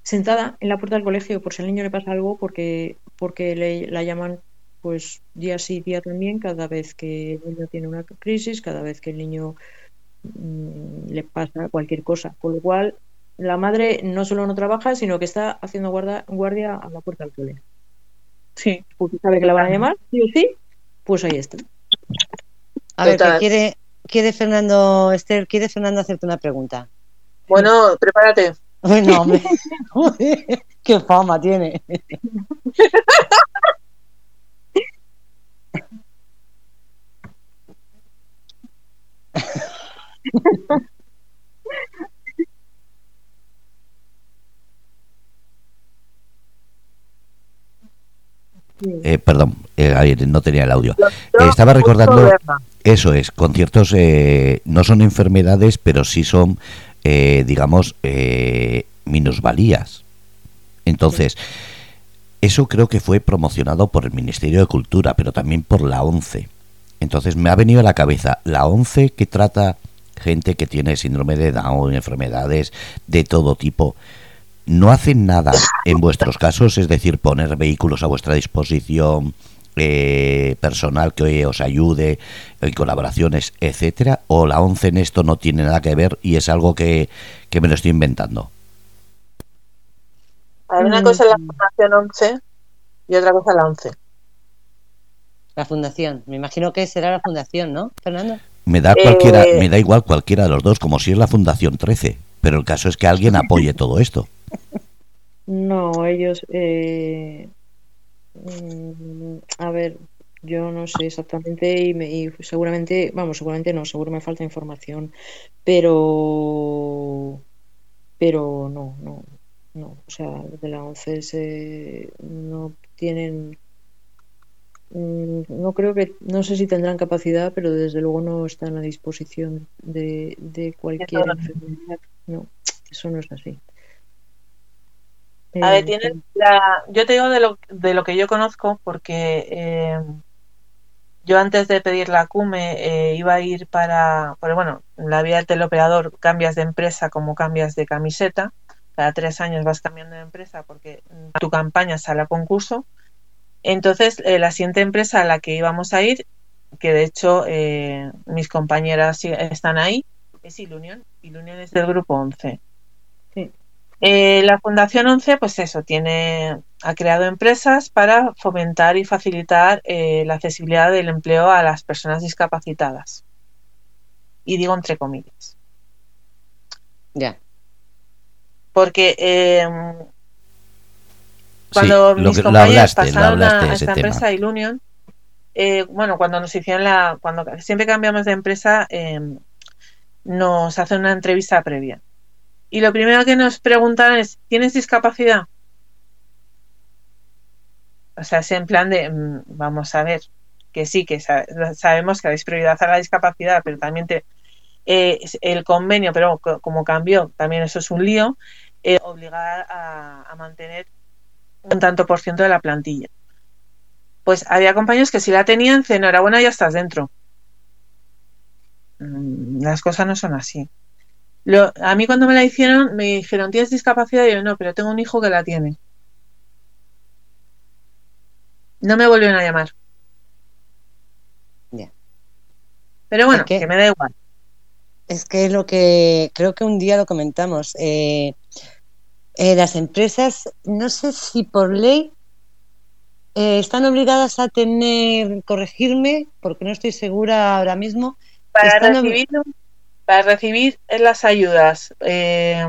sentada en la puerta del colegio por si al niño le pasa algo, porque, porque le, la llaman pues día sí, día también, cada vez que el niño tiene una crisis, cada vez que el niño mm, le pasa cualquier cosa. Con lo cual, la madre no solo no trabaja, sino que está haciendo guarda, guardia a la puerta del cole. sí. Porque sabe que la van a llamar, sí o sí, pues ahí está. A ver, quiere, quiere Fernando, Esther, quiere Fernando hacerte una pregunta. Bueno, prepárate. Bueno, hombre, [laughs] qué fama tiene. [laughs] Eh, perdón, eh, no tenía el audio. Yo, estaba recordando-. Eso es, con ciertos, eh, no son enfermedades, pero sí son, eh, digamos, eh, minusvalías. Entonces, eso creo que fue promocionado por el Ministerio de Cultura, pero también por la ONCE. Entonces me ha venido a la cabeza la ONCE que trata gente que tiene síndrome de Down, enfermedades de todo tipo. ¿No hacen nada en vuestros casos? Es decir, poner vehículos a vuestra disposición, eh, personal que os ayude en colaboraciones, etcétera, o la ONCE en esto no tiene nada que ver y es algo que, que me lo estoy inventando. Hay una cosa en la Fundación 11 y otra cosa en la 11. La fundación, me imagino que será la fundación, ¿no, Fernando? Me da cualquiera, eh, me da igual cualquiera de los dos, como si es la Fundación 13, pero el caso es que alguien apoye todo esto. [laughs] No, ellos eh, Mm, a ver, yo no sé exactamente y, me, seguramente, vamos, seguramente no, seguro me falta información, pero, pero no, no, no, o sea, de la ONCE no tienen, mm, no creo que, no sé si tendrán capacidad, pero desde luego no están a disposición de, de cualquier enfermedad, no, eso no es así. A ver, eh, la... Yo te digo de lo, de lo que yo conozco porque eh, yo antes de pedir la CUME eh, iba a ir para, bueno, la vía del teleoperador cambias de empresa como cambias de camiseta. Cada tres años vas cambiando de empresa porque tu campaña sale a concurso. Entonces, la siguiente empresa a la que íbamos a ir, que de hecho mis compañeras están ahí, es Ilunion. Ilunion es del grupo 11. Eh, la Fundación 11, pues eso, tiene, ha creado empresas para fomentar y facilitar eh, la accesibilidad del empleo a las personas discapacitadas. Y digo entre comillas. Ya. Porque eh, cuando mis compañeros pasaron a, esta empresa Ilunion, bueno, cuando nos hicieron la, cuando siempre cambiamos de empresa, nos hacen una entrevista previa y lo primero que nos preguntan es, ¿tienes discapacidad? O sea, es en plan de, mm, vamos a ver, que sí, que sabemos que habéis prioridad a la discapacidad, pero también te, eh, el convenio, pero como cambió, también eso es un lío, eh, obligar a, mantener un tanto por ciento de la plantilla. Pues había compañeros que si la tenían, enhorabuena, ya estás dentro. Mm, las cosas no son así a mí cuando me la hicieron, me dijeron, ¿tienes discapacidad? Y yo, no, pero tengo un hijo que la tiene. No me volvieron a llamar. Pero bueno, que, me da igual. Es que lo que creo que un día lo comentamos. Eh, eh, las empresas, no sé si por ley eh, están obligadas a tener, corregirme, porque no estoy segura ahora mismo. Para recibir para recibir las ayudas eh,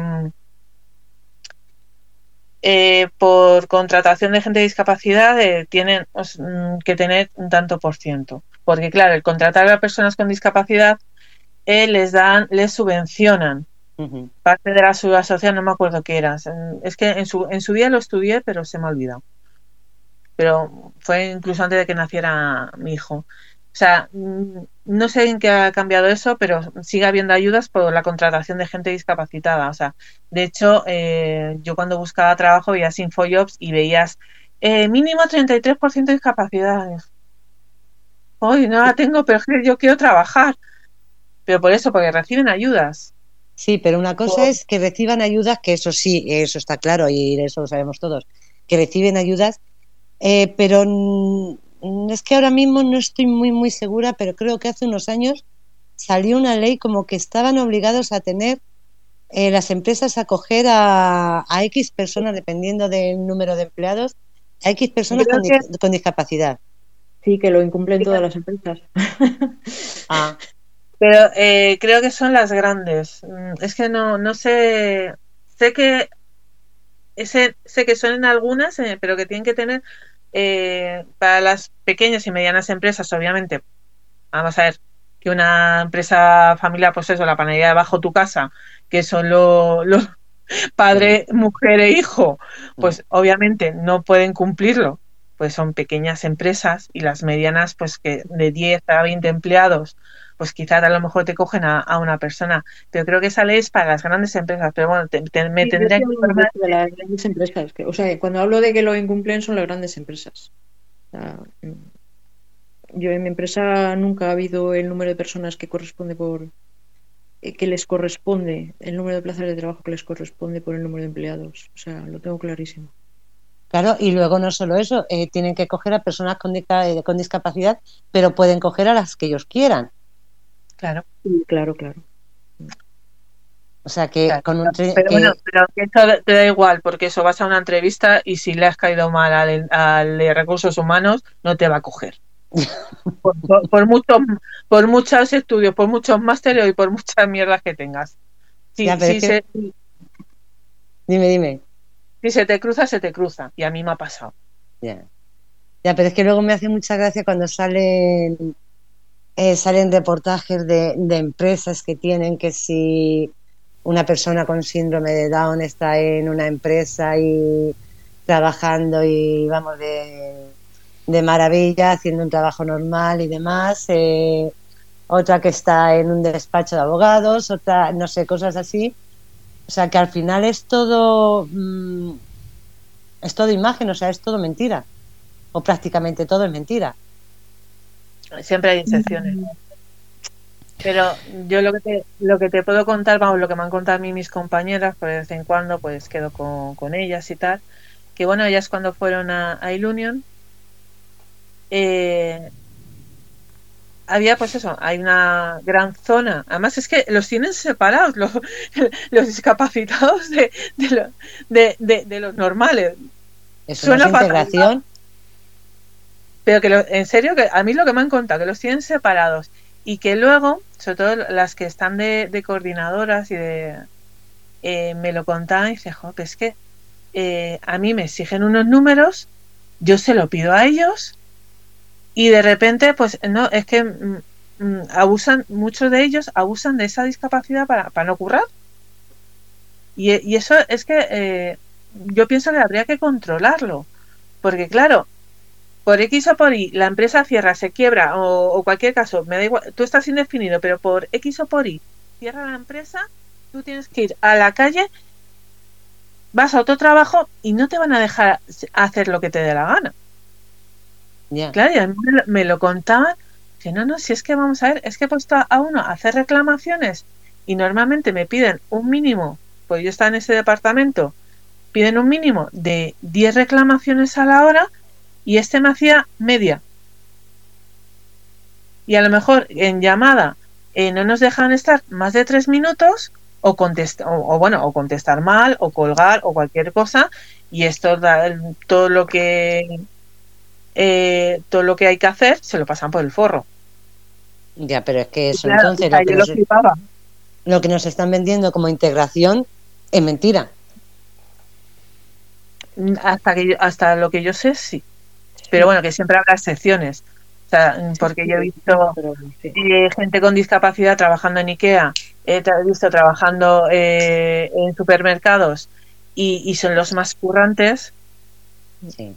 eh, por contratación de gente de discapacidad eh, tienen mm, que tener un tanto por ciento. Porque claro, el contratar a personas con discapacidad les dan, les subvencionan. Parte de la seguridad social, no me acuerdo qué era. Es que en su, en su día lo estudié, pero se me ha olvidado. Pero fue incluso antes de que naciera mi hijo. O sea, mm, no sé en qué ha cambiado eso, pero sigue habiendo ayudas por la contratación de gente discapacitada. O sea, de hecho, eh, yo cuando buscaba trabajo veías InfoJobs y veías eh, mínimo 33% de discapacidad. Hoy no la tengo, pero yo quiero trabajar. Pero por eso, porque reciben ayudas. Sí, pero una cosa es que reciban ayudas, que eso sí, eso está claro y eso lo sabemos todos, que reciben ayudas, eh, pero es que ahora mismo no estoy muy, muy segura, pero creo que hace unos años salió una ley como que estaban obligados a tener eh, las empresas a acoger a, X personas, dependiendo del número de empleados, a X personas con, discapacidad. Sí, que lo incumplen todas las empresas. [laughs] ah. Pero eh, creo que son las grandes. Mm, es que no, no sé. Sé que sé que son en algunas, eh, pero que tienen que tener eh, para las pequeñas y medianas empresas, obviamente, vamos a ver que una empresa familiar, pues eso, la panadería de bajo tu casa, que son los [laughs] padre, mujer e hijo, pues obviamente no pueden cumplirlo, pues son pequeñas empresas y las medianas, pues que de 10 a 20 empleados, pues quizás a lo mejor te cogen a, una persona. Pero creo que esa ley es para las grandes empresas. Pero bueno, me tendría que informar de las grandes empresas. o sea, cuando hablo de que lo incumplen son las grandes empresas. yo en mi empresa nunca ha habido el número de personas que corresponde por, eh, que les corresponde, el número de plazas de trabajo que les corresponde por el número de empleados. O sea, lo tengo clarísimo. Claro, y luego no solo eso, eh, tienen que coger a personas eh, con discapacidad, pero pueden coger a las que ellos quieran. Claro. Claro, claro. O sea que Claro, con un Pero que- bueno, pero que eso te da igual, porque eso vas a una entrevista y si le has caído mal al, al de recursos humanos, no te va a coger. [laughs] Por, por, por muchos, por muchos estudios, por muchos másteres y por muchas mierdas que tengas. Si, Ya, si que- se, Dime, dime. si se te cruza, se te cruza. Y a mí me ha pasado. Ya. Ya, pero es que luego me hace mucha gracia cuando salen eh, salen reportajes de, empresas que tienen que si una persona con síndrome de Down está en una empresa y trabajando y vamos de, de maravilla, haciendo un trabajo normal y demás, eh, otra que está en un despacho de abogados, otra, no sé, cosas así. O sea que al final es todo, mm, es todo imagen, o sea, es todo mentira o prácticamente todo es mentira. Siempre hay excepciones. Pero yo lo que te, lo que te puedo contar, vamos, lo que me han contado a mí mis compañeras, pues de vez en cuando pues quedo con, con ellas y tal, que bueno, ellas cuando fueron a, a Ilunion, eh, había pues eso, hay una gran zona, además es que los tienen separados, los, [laughs] los discapacitados de, de, lo- de, los normales, es Suena fatal. integración. Pero que lo- en serio, que a mí lo que me han contado, que los tienen separados y que luego, sobre todo las que están de, coordinadoras y de... eh, me lo contaban y dije, jo, que es que eh, a mí me exigen unos números, yo se lo pido a ellos y de repente, pues no, es que mm, mm, abusan, muchos de ellos abusan de esa discapacidad para, para no currar. Y, y eso es que eh, yo pienso que habría que controlarlo. Porque claro, por X o por Y la empresa cierra, se quiebra o, o cualquier caso, me da igual, tú estás indefinido, pero por X o por Y cierra la empresa, tú tienes que ir a la calle, vas a otro trabajo y no te van a dejar hacer lo que te dé la gana. Ya. Claro, y a mí me lo, me lo contaban, que no, no, si es que vamos a ver, es que he puesto a uno a hacer reclamaciones y normalmente me piden un mínimo, pues yo estaba en ese departamento, piden un mínimo de 10 reclamaciones a la hora y este me hacía media. Y a lo mejor en llamada eh, no nos dejan estar más de tres minutos o, contestar o, o bueno, o contestar mal o colgar o cualquier cosa y esto da todo lo que eh, todo lo que hay que hacer se lo pasan por el forro. Ya, pero es que eso Claro, entonces lo que, nos, lo que nos están vendiendo como integración es mentira. hasta que hasta lo que yo sé sí pero bueno que siempre habrá excepciones. O sea, porque yo he visto eh, gente con discapacidad trabajando en Ikea he visto trabajando eh, en supermercados y, y son los más currantes. Sí.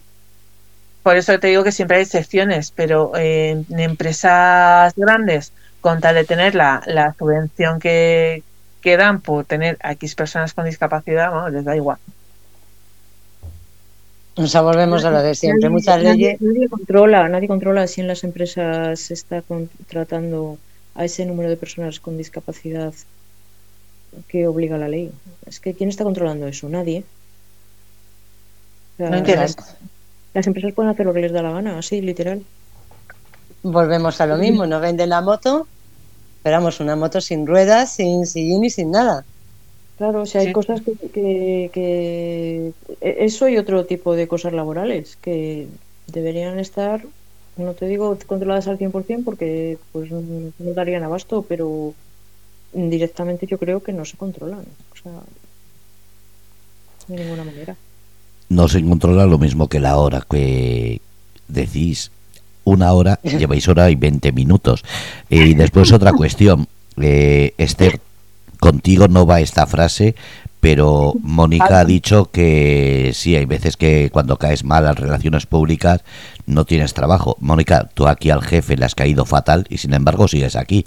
por eso te digo que siempre hay excepciones pero eh, en empresas grandes con tal de tener la, la subvención que, que dan por tener a X personas con discapacidad vamos, les da igual O sea, volvemos a lo de siempre. Nadie- Muchas nadie- leyes. Nadie controla, nadie controla si en las empresas se está contratando a ese número de personas con discapacidad que obliga la ley. Es que ¿quién está controlando eso? Nadie. O sea, No entiendo. las, las empresas pueden hacer lo que les da la gana, así, literal. Volvemos a lo mismo. Nos venden la moto, pero vamos, una moto sin ruedas, sin sillín y sin nada. Claro, o sea, hay Sí. cosas que, que, que- e- Eso y otro tipo de cosas laborales que deberían estar, no te digo controladas al 100% porque pues no no darían abasto, pero directamente yo creo que no se controlan. O sea, de ninguna manera. No se controla lo mismo que la hora que decís. Una hora, [laughs] lleváis hora y 20 minutos. Y después otra cuestión. Eh, Esther, contigo no va esta frase, pero Mónica ha dicho que sí, hay veces que cuando caes mal a relaciones públicas no tienes trabajo. Mónica, tú aquí al jefe le has caído fatal y sin embargo sigues aquí.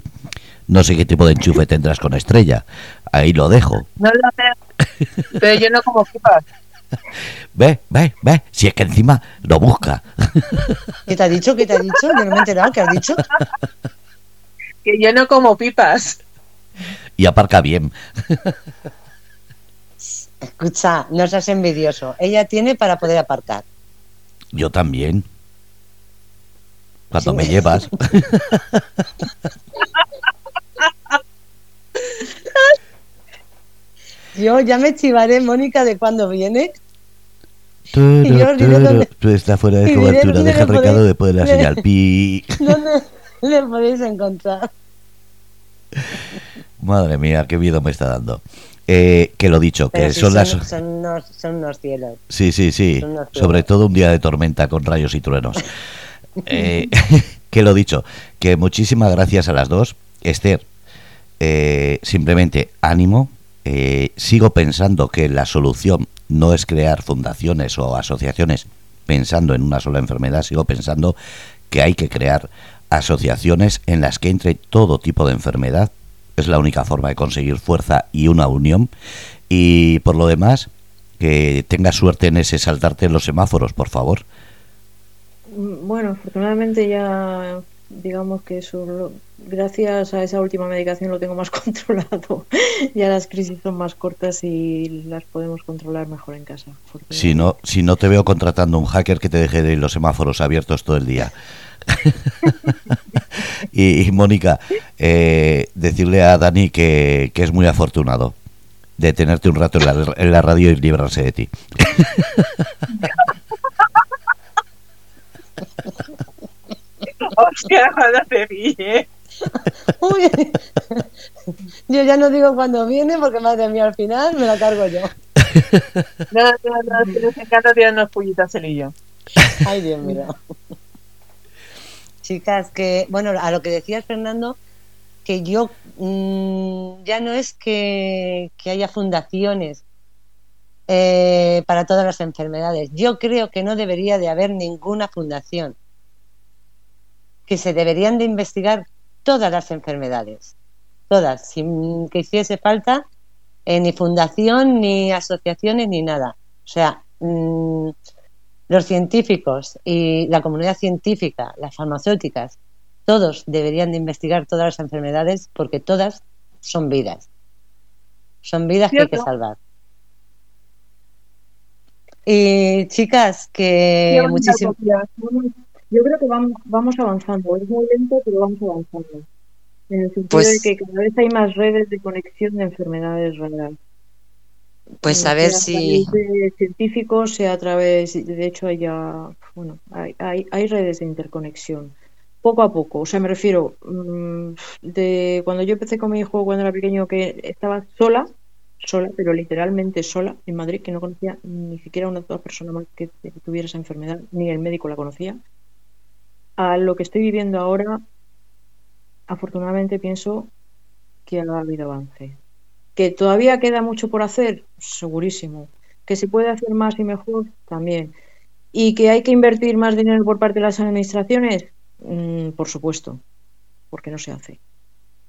No sé qué tipo de enchufe tendrás con Estrella. Ahí lo dejo. no lo sé pero yo no como flipas [laughs] Ve, ve, ve. Si es que encima lo busca. ¿Qué te ha dicho? ¿Qué te ha dicho? Yo no me he enterado. ¿Qué has dicho? [laughs] que yo no como pipas y aparca bien. Escucha, no seas envidioso. Ella tiene para poder aparcar. Yo también. Cuando Sí. me llevas. [laughs] Yo ya me chivaré, Mónica, de cuándo viene. Y yo dónde- Tú estás fuera de y cobertura, deja el recado después de la señal. Pi. [laughs] ¿Dónde le podéis encontrar? Madre mía, qué miedo me está dando. Eh, que lo dicho, que sí, son las... son, unos, son unos cielos. Sí, sí, sí. Son Sobre todo un día de tormenta con rayos y truenos. [laughs] Eh, [laughs] que lo dicho, que muchísimas gracias a las dos. Esther, eh, simplemente ánimo. Sigo pensando que la solución no es crear fundaciones o asociaciones pensando en una sola enfermedad. Sigo pensando que hay que crear asociaciones en las que entre todo tipo de enfermedad. Es la única forma de conseguir fuerza y una unión. Y por lo demás, que tengas suerte en ese saltarte en los semáforos, por favor. Mm, Bueno, afortunadamente ya digamos que eso, gracias a esa última medicación lo tengo más [laughs] controlado. ya las crisis son más cortas y las podemos controlar mejor en casa. Si no, si no te veo contratando un hacker que te deje de los semáforos abiertos todo el día. [laughs] y, y, Mónica, eh, decirle a Dani que, que es muy afortunado de tenerte un rato en la, en la radio y librarse de ti. Hostia, no te. Uy, yo ya no digo cuándo viene porque madre mía, al final me la cargo yo. No, no, no, si nos encanta tirarnos pullitas él y yo. Ay, Dios mío. Chicas, que, bueno, a lo que decías, Fernando, que yo mm, ya no es que, que haya fundaciones eh, para todas las enfermedades. Yo creo que no debería de haber ninguna fundación. Que se deberían de investigar todas las enfermedades. Todas, sin que hiciese falta eh, ni fundación, ni asociaciones, ni nada. O sea, mm, los científicos y la comunidad científica, las farmacéuticas, todos deberían de investigar todas las enfermedades porque todas son vidas. Son vidas que hay que salvar. Y chicas, que. Vamos- Yo creo que vamos, vamos avanzando. Es muy lento, pero vamos avanzando. En el sentido Pues- de que cada vez hay más redes de conexión de enfermedades raras. Pues a ver si. De científicos, sea a través. De hecho, hay ya. Bueno, hay, hay, hay redes de interconexión. Poco a poco. O sea, me refiero. mm, de cuando yo empecé con mi hijo cuando era pequeño, que estaba sola, sola, pero literalmente sola, en Madrid, que no conocía ni siquiera una otra persona más que que tuviera esa enfermedad, ni el médico la conocía. A lo que estoy viviendo ahora, afortunadamente pienso que ha habido avance. Que todavía queda mucho por hacer, segurísimo. Que se puede hacer más y mejor, también. Y que hay que invertir más dinero por parte de las administraciones, Mm, por supuesto, porque no se hace.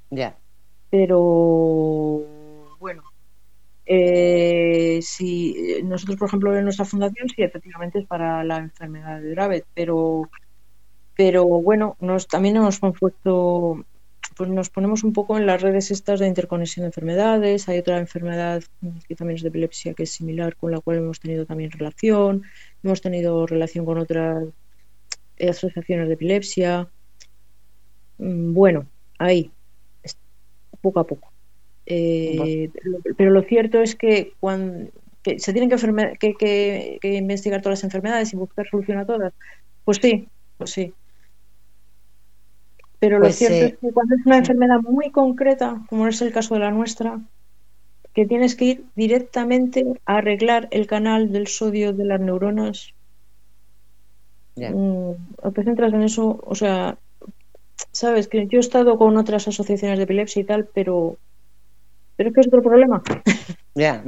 Ya. Pero bueno, eh, si nosotros, por ejemplo, en nuestra fundación, sí, efectivamente es para la enfermedad de Dravet, pero, pero bueno, nos, también nos hemos puesto, pues nos ponemos un poco en las redes estas de interconexión de enfermedades. Hay otra enfermedad que también es de epilepsia que es similar, con la cual hemos tenido también relación. Hemos tenido relación con otras eh, asociaciones de epilepsia. Mm, Bueno, ahí, poco a poco. Eh, pero lo cierto es que cuando que se tienen que, que- que investigar todas las enfermedades y buscar solución a todas, pues sí, pues sí. Pero lo Pues, cierto eh, es que cuando es una enfermedad muy concreta, como es el caso de la nuestra, que tienes que ir directamente a arreglar el canal del sodio de las neuronas, Ya. mm, o te centras en eso, o sea, sabes que yo he estado con otras asociaciones de epilepsia y tal, pero, pero es que es otro problema, [laughs] Ya.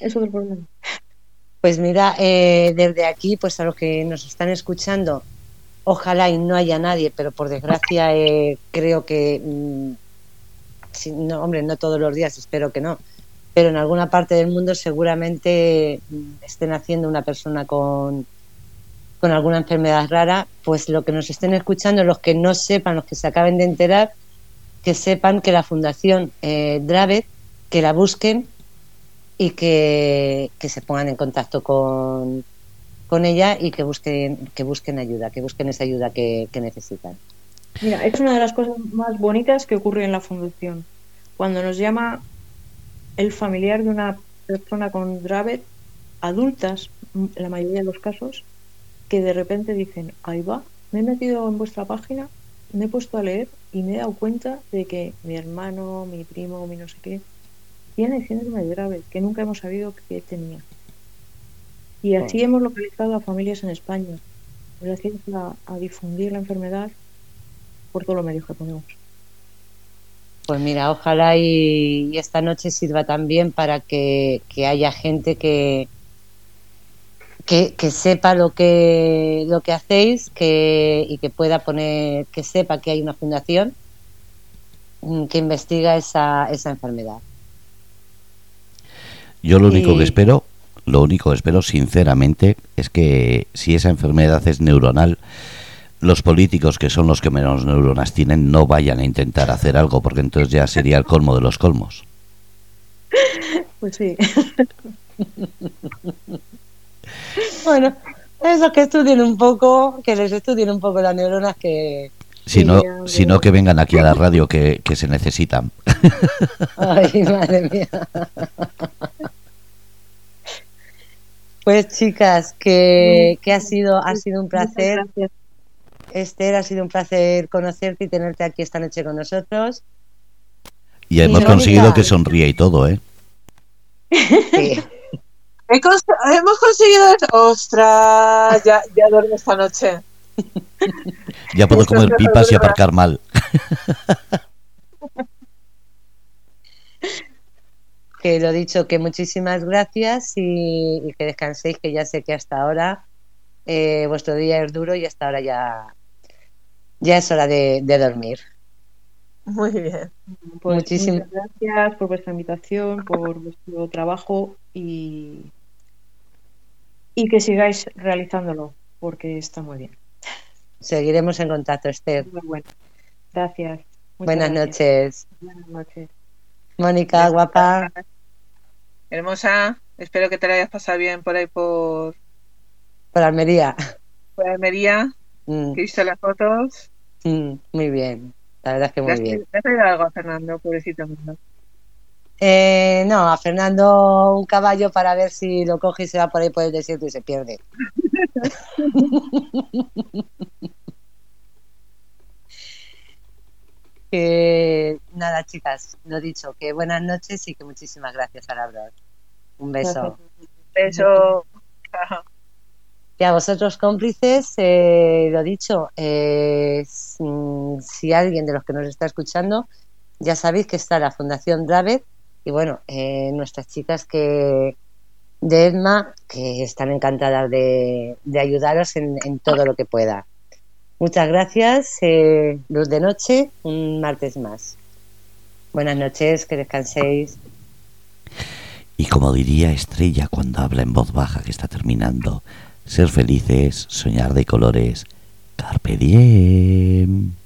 es otro problema. Pues mira, eh, desde aquí, pues a los que nos están escuchando, ojalá y no haya nadie, pero por desgracia eh, creo que, mm, no, hombre, no todos los días, espero que no, pero en alguna parte del mundo seguramente mm, estén haciendo una persona con, con alguna enfermedad rara, pues lo que nos estén escuchando, los que no sepan, los que se acaben de enterar, que sepan que la Fundación eh, Dravet, que la busquen y que, que se pongan en contacto con, con ella y que busquen, que busquen ayuda, que busquen esa ayuda que, que necesitan. Mira, es una de las cosas más bonitas que ocurre en la fundación. Cuando nos llama el familiar de una persona con Dravet, adultas, en la mayoría de los casos, que de repente dicen, ahí va, me he metido en vuestra página, me he puesto a leer y me he dado cuenta de que mi hermano, mi primo, mi no sé qué, tiene síndrome de Dravet, que nunca hemos sabido que tenía. Y así hemos localizado a familias en España, gracias a, a difundir la enfermedad por todos los medios que ponemos. Pues mira, ojalá y, y esta noche sirva también para que, que haya gente que, que, que sepa lo que lo que hacéis que, y que pueda poner, que sepa que hay una fundación mm, que investiga esa, esa enfermedad. Yo lo único Y- que espero, lo único que espero sinceramente es que si esa enfermedad es neuronal, los políticos que son los que menos neuronas tienen no vayan a intentar hacer algo porque entonces ya sería el colmo de los colmos. Pues sí. Bueno, esos que estudien un poco, que les estudien un poco las neuronas que... Si no, si no que vengan aquí a la radio que, que se necesitan. Ay, madre mía. Pues chicas, que, que ha sido ha sido un placer. Esther, ha sido un placer conocerte y tenerte aquí esta noche con nosotros. Y hemos conseguido que sonría y todo, ¿eh? Sí. [laughs] He cons- hemos conseguido. ¡Ostras! Ya, ya duermo esta noche. Ya puedo Esto comer pipas y aparcar mal. [laughs] Que lo dicho, que muchísimas gracias y, y que descanséis, que ya sé que hasta ahora eh, vuestro día es duro y hasta ahora ya, ya es hora de, de dormir. Muy bien. Pues Muchísimas- gracias por vuestra invitación, por vuestro trabajo y, y que sigáis realizándolo, porque está muy bien. Seguiremos en contacto, Esther. Muy bueno. Gracias. Muchas Buenas gracias. noches. Buenas noches. Mónica, guapa. Hermosa, espero que te la hayas pasado bien por ahí por, Por Almería. por Almería, Mm, que he visto las fotos. mm, muy bien. La verdad es que ¿Le muy has, bien. le has traído algo a Fernando, pobrecito mío? Eh, no, a Fernando un caballo para ver si lo coge y se va por ahí por el desierto y se pierde. [laughs] que nada, chicas, lo dicho, que buenas noches y que muchísimas gracias a Labrador. Un beso. [laughs] Beso. Y a vosotros cómplices, eh, lo dicho, eh, si alguien de los que nos está escuchando, ya sabéis que está la Fundación Dravet y bueno, eh, nuestras chicas que de EDMA que están encantadas de, de ayudaros en, en todo lo que pueda. Muchas gracias, eh, Luz de Noche, un martes más. Buenas noches, que descanséis. Y como diría Estrella cuando habla en voz baja que está terminando, ser felices, soñar de colores, carpe diem.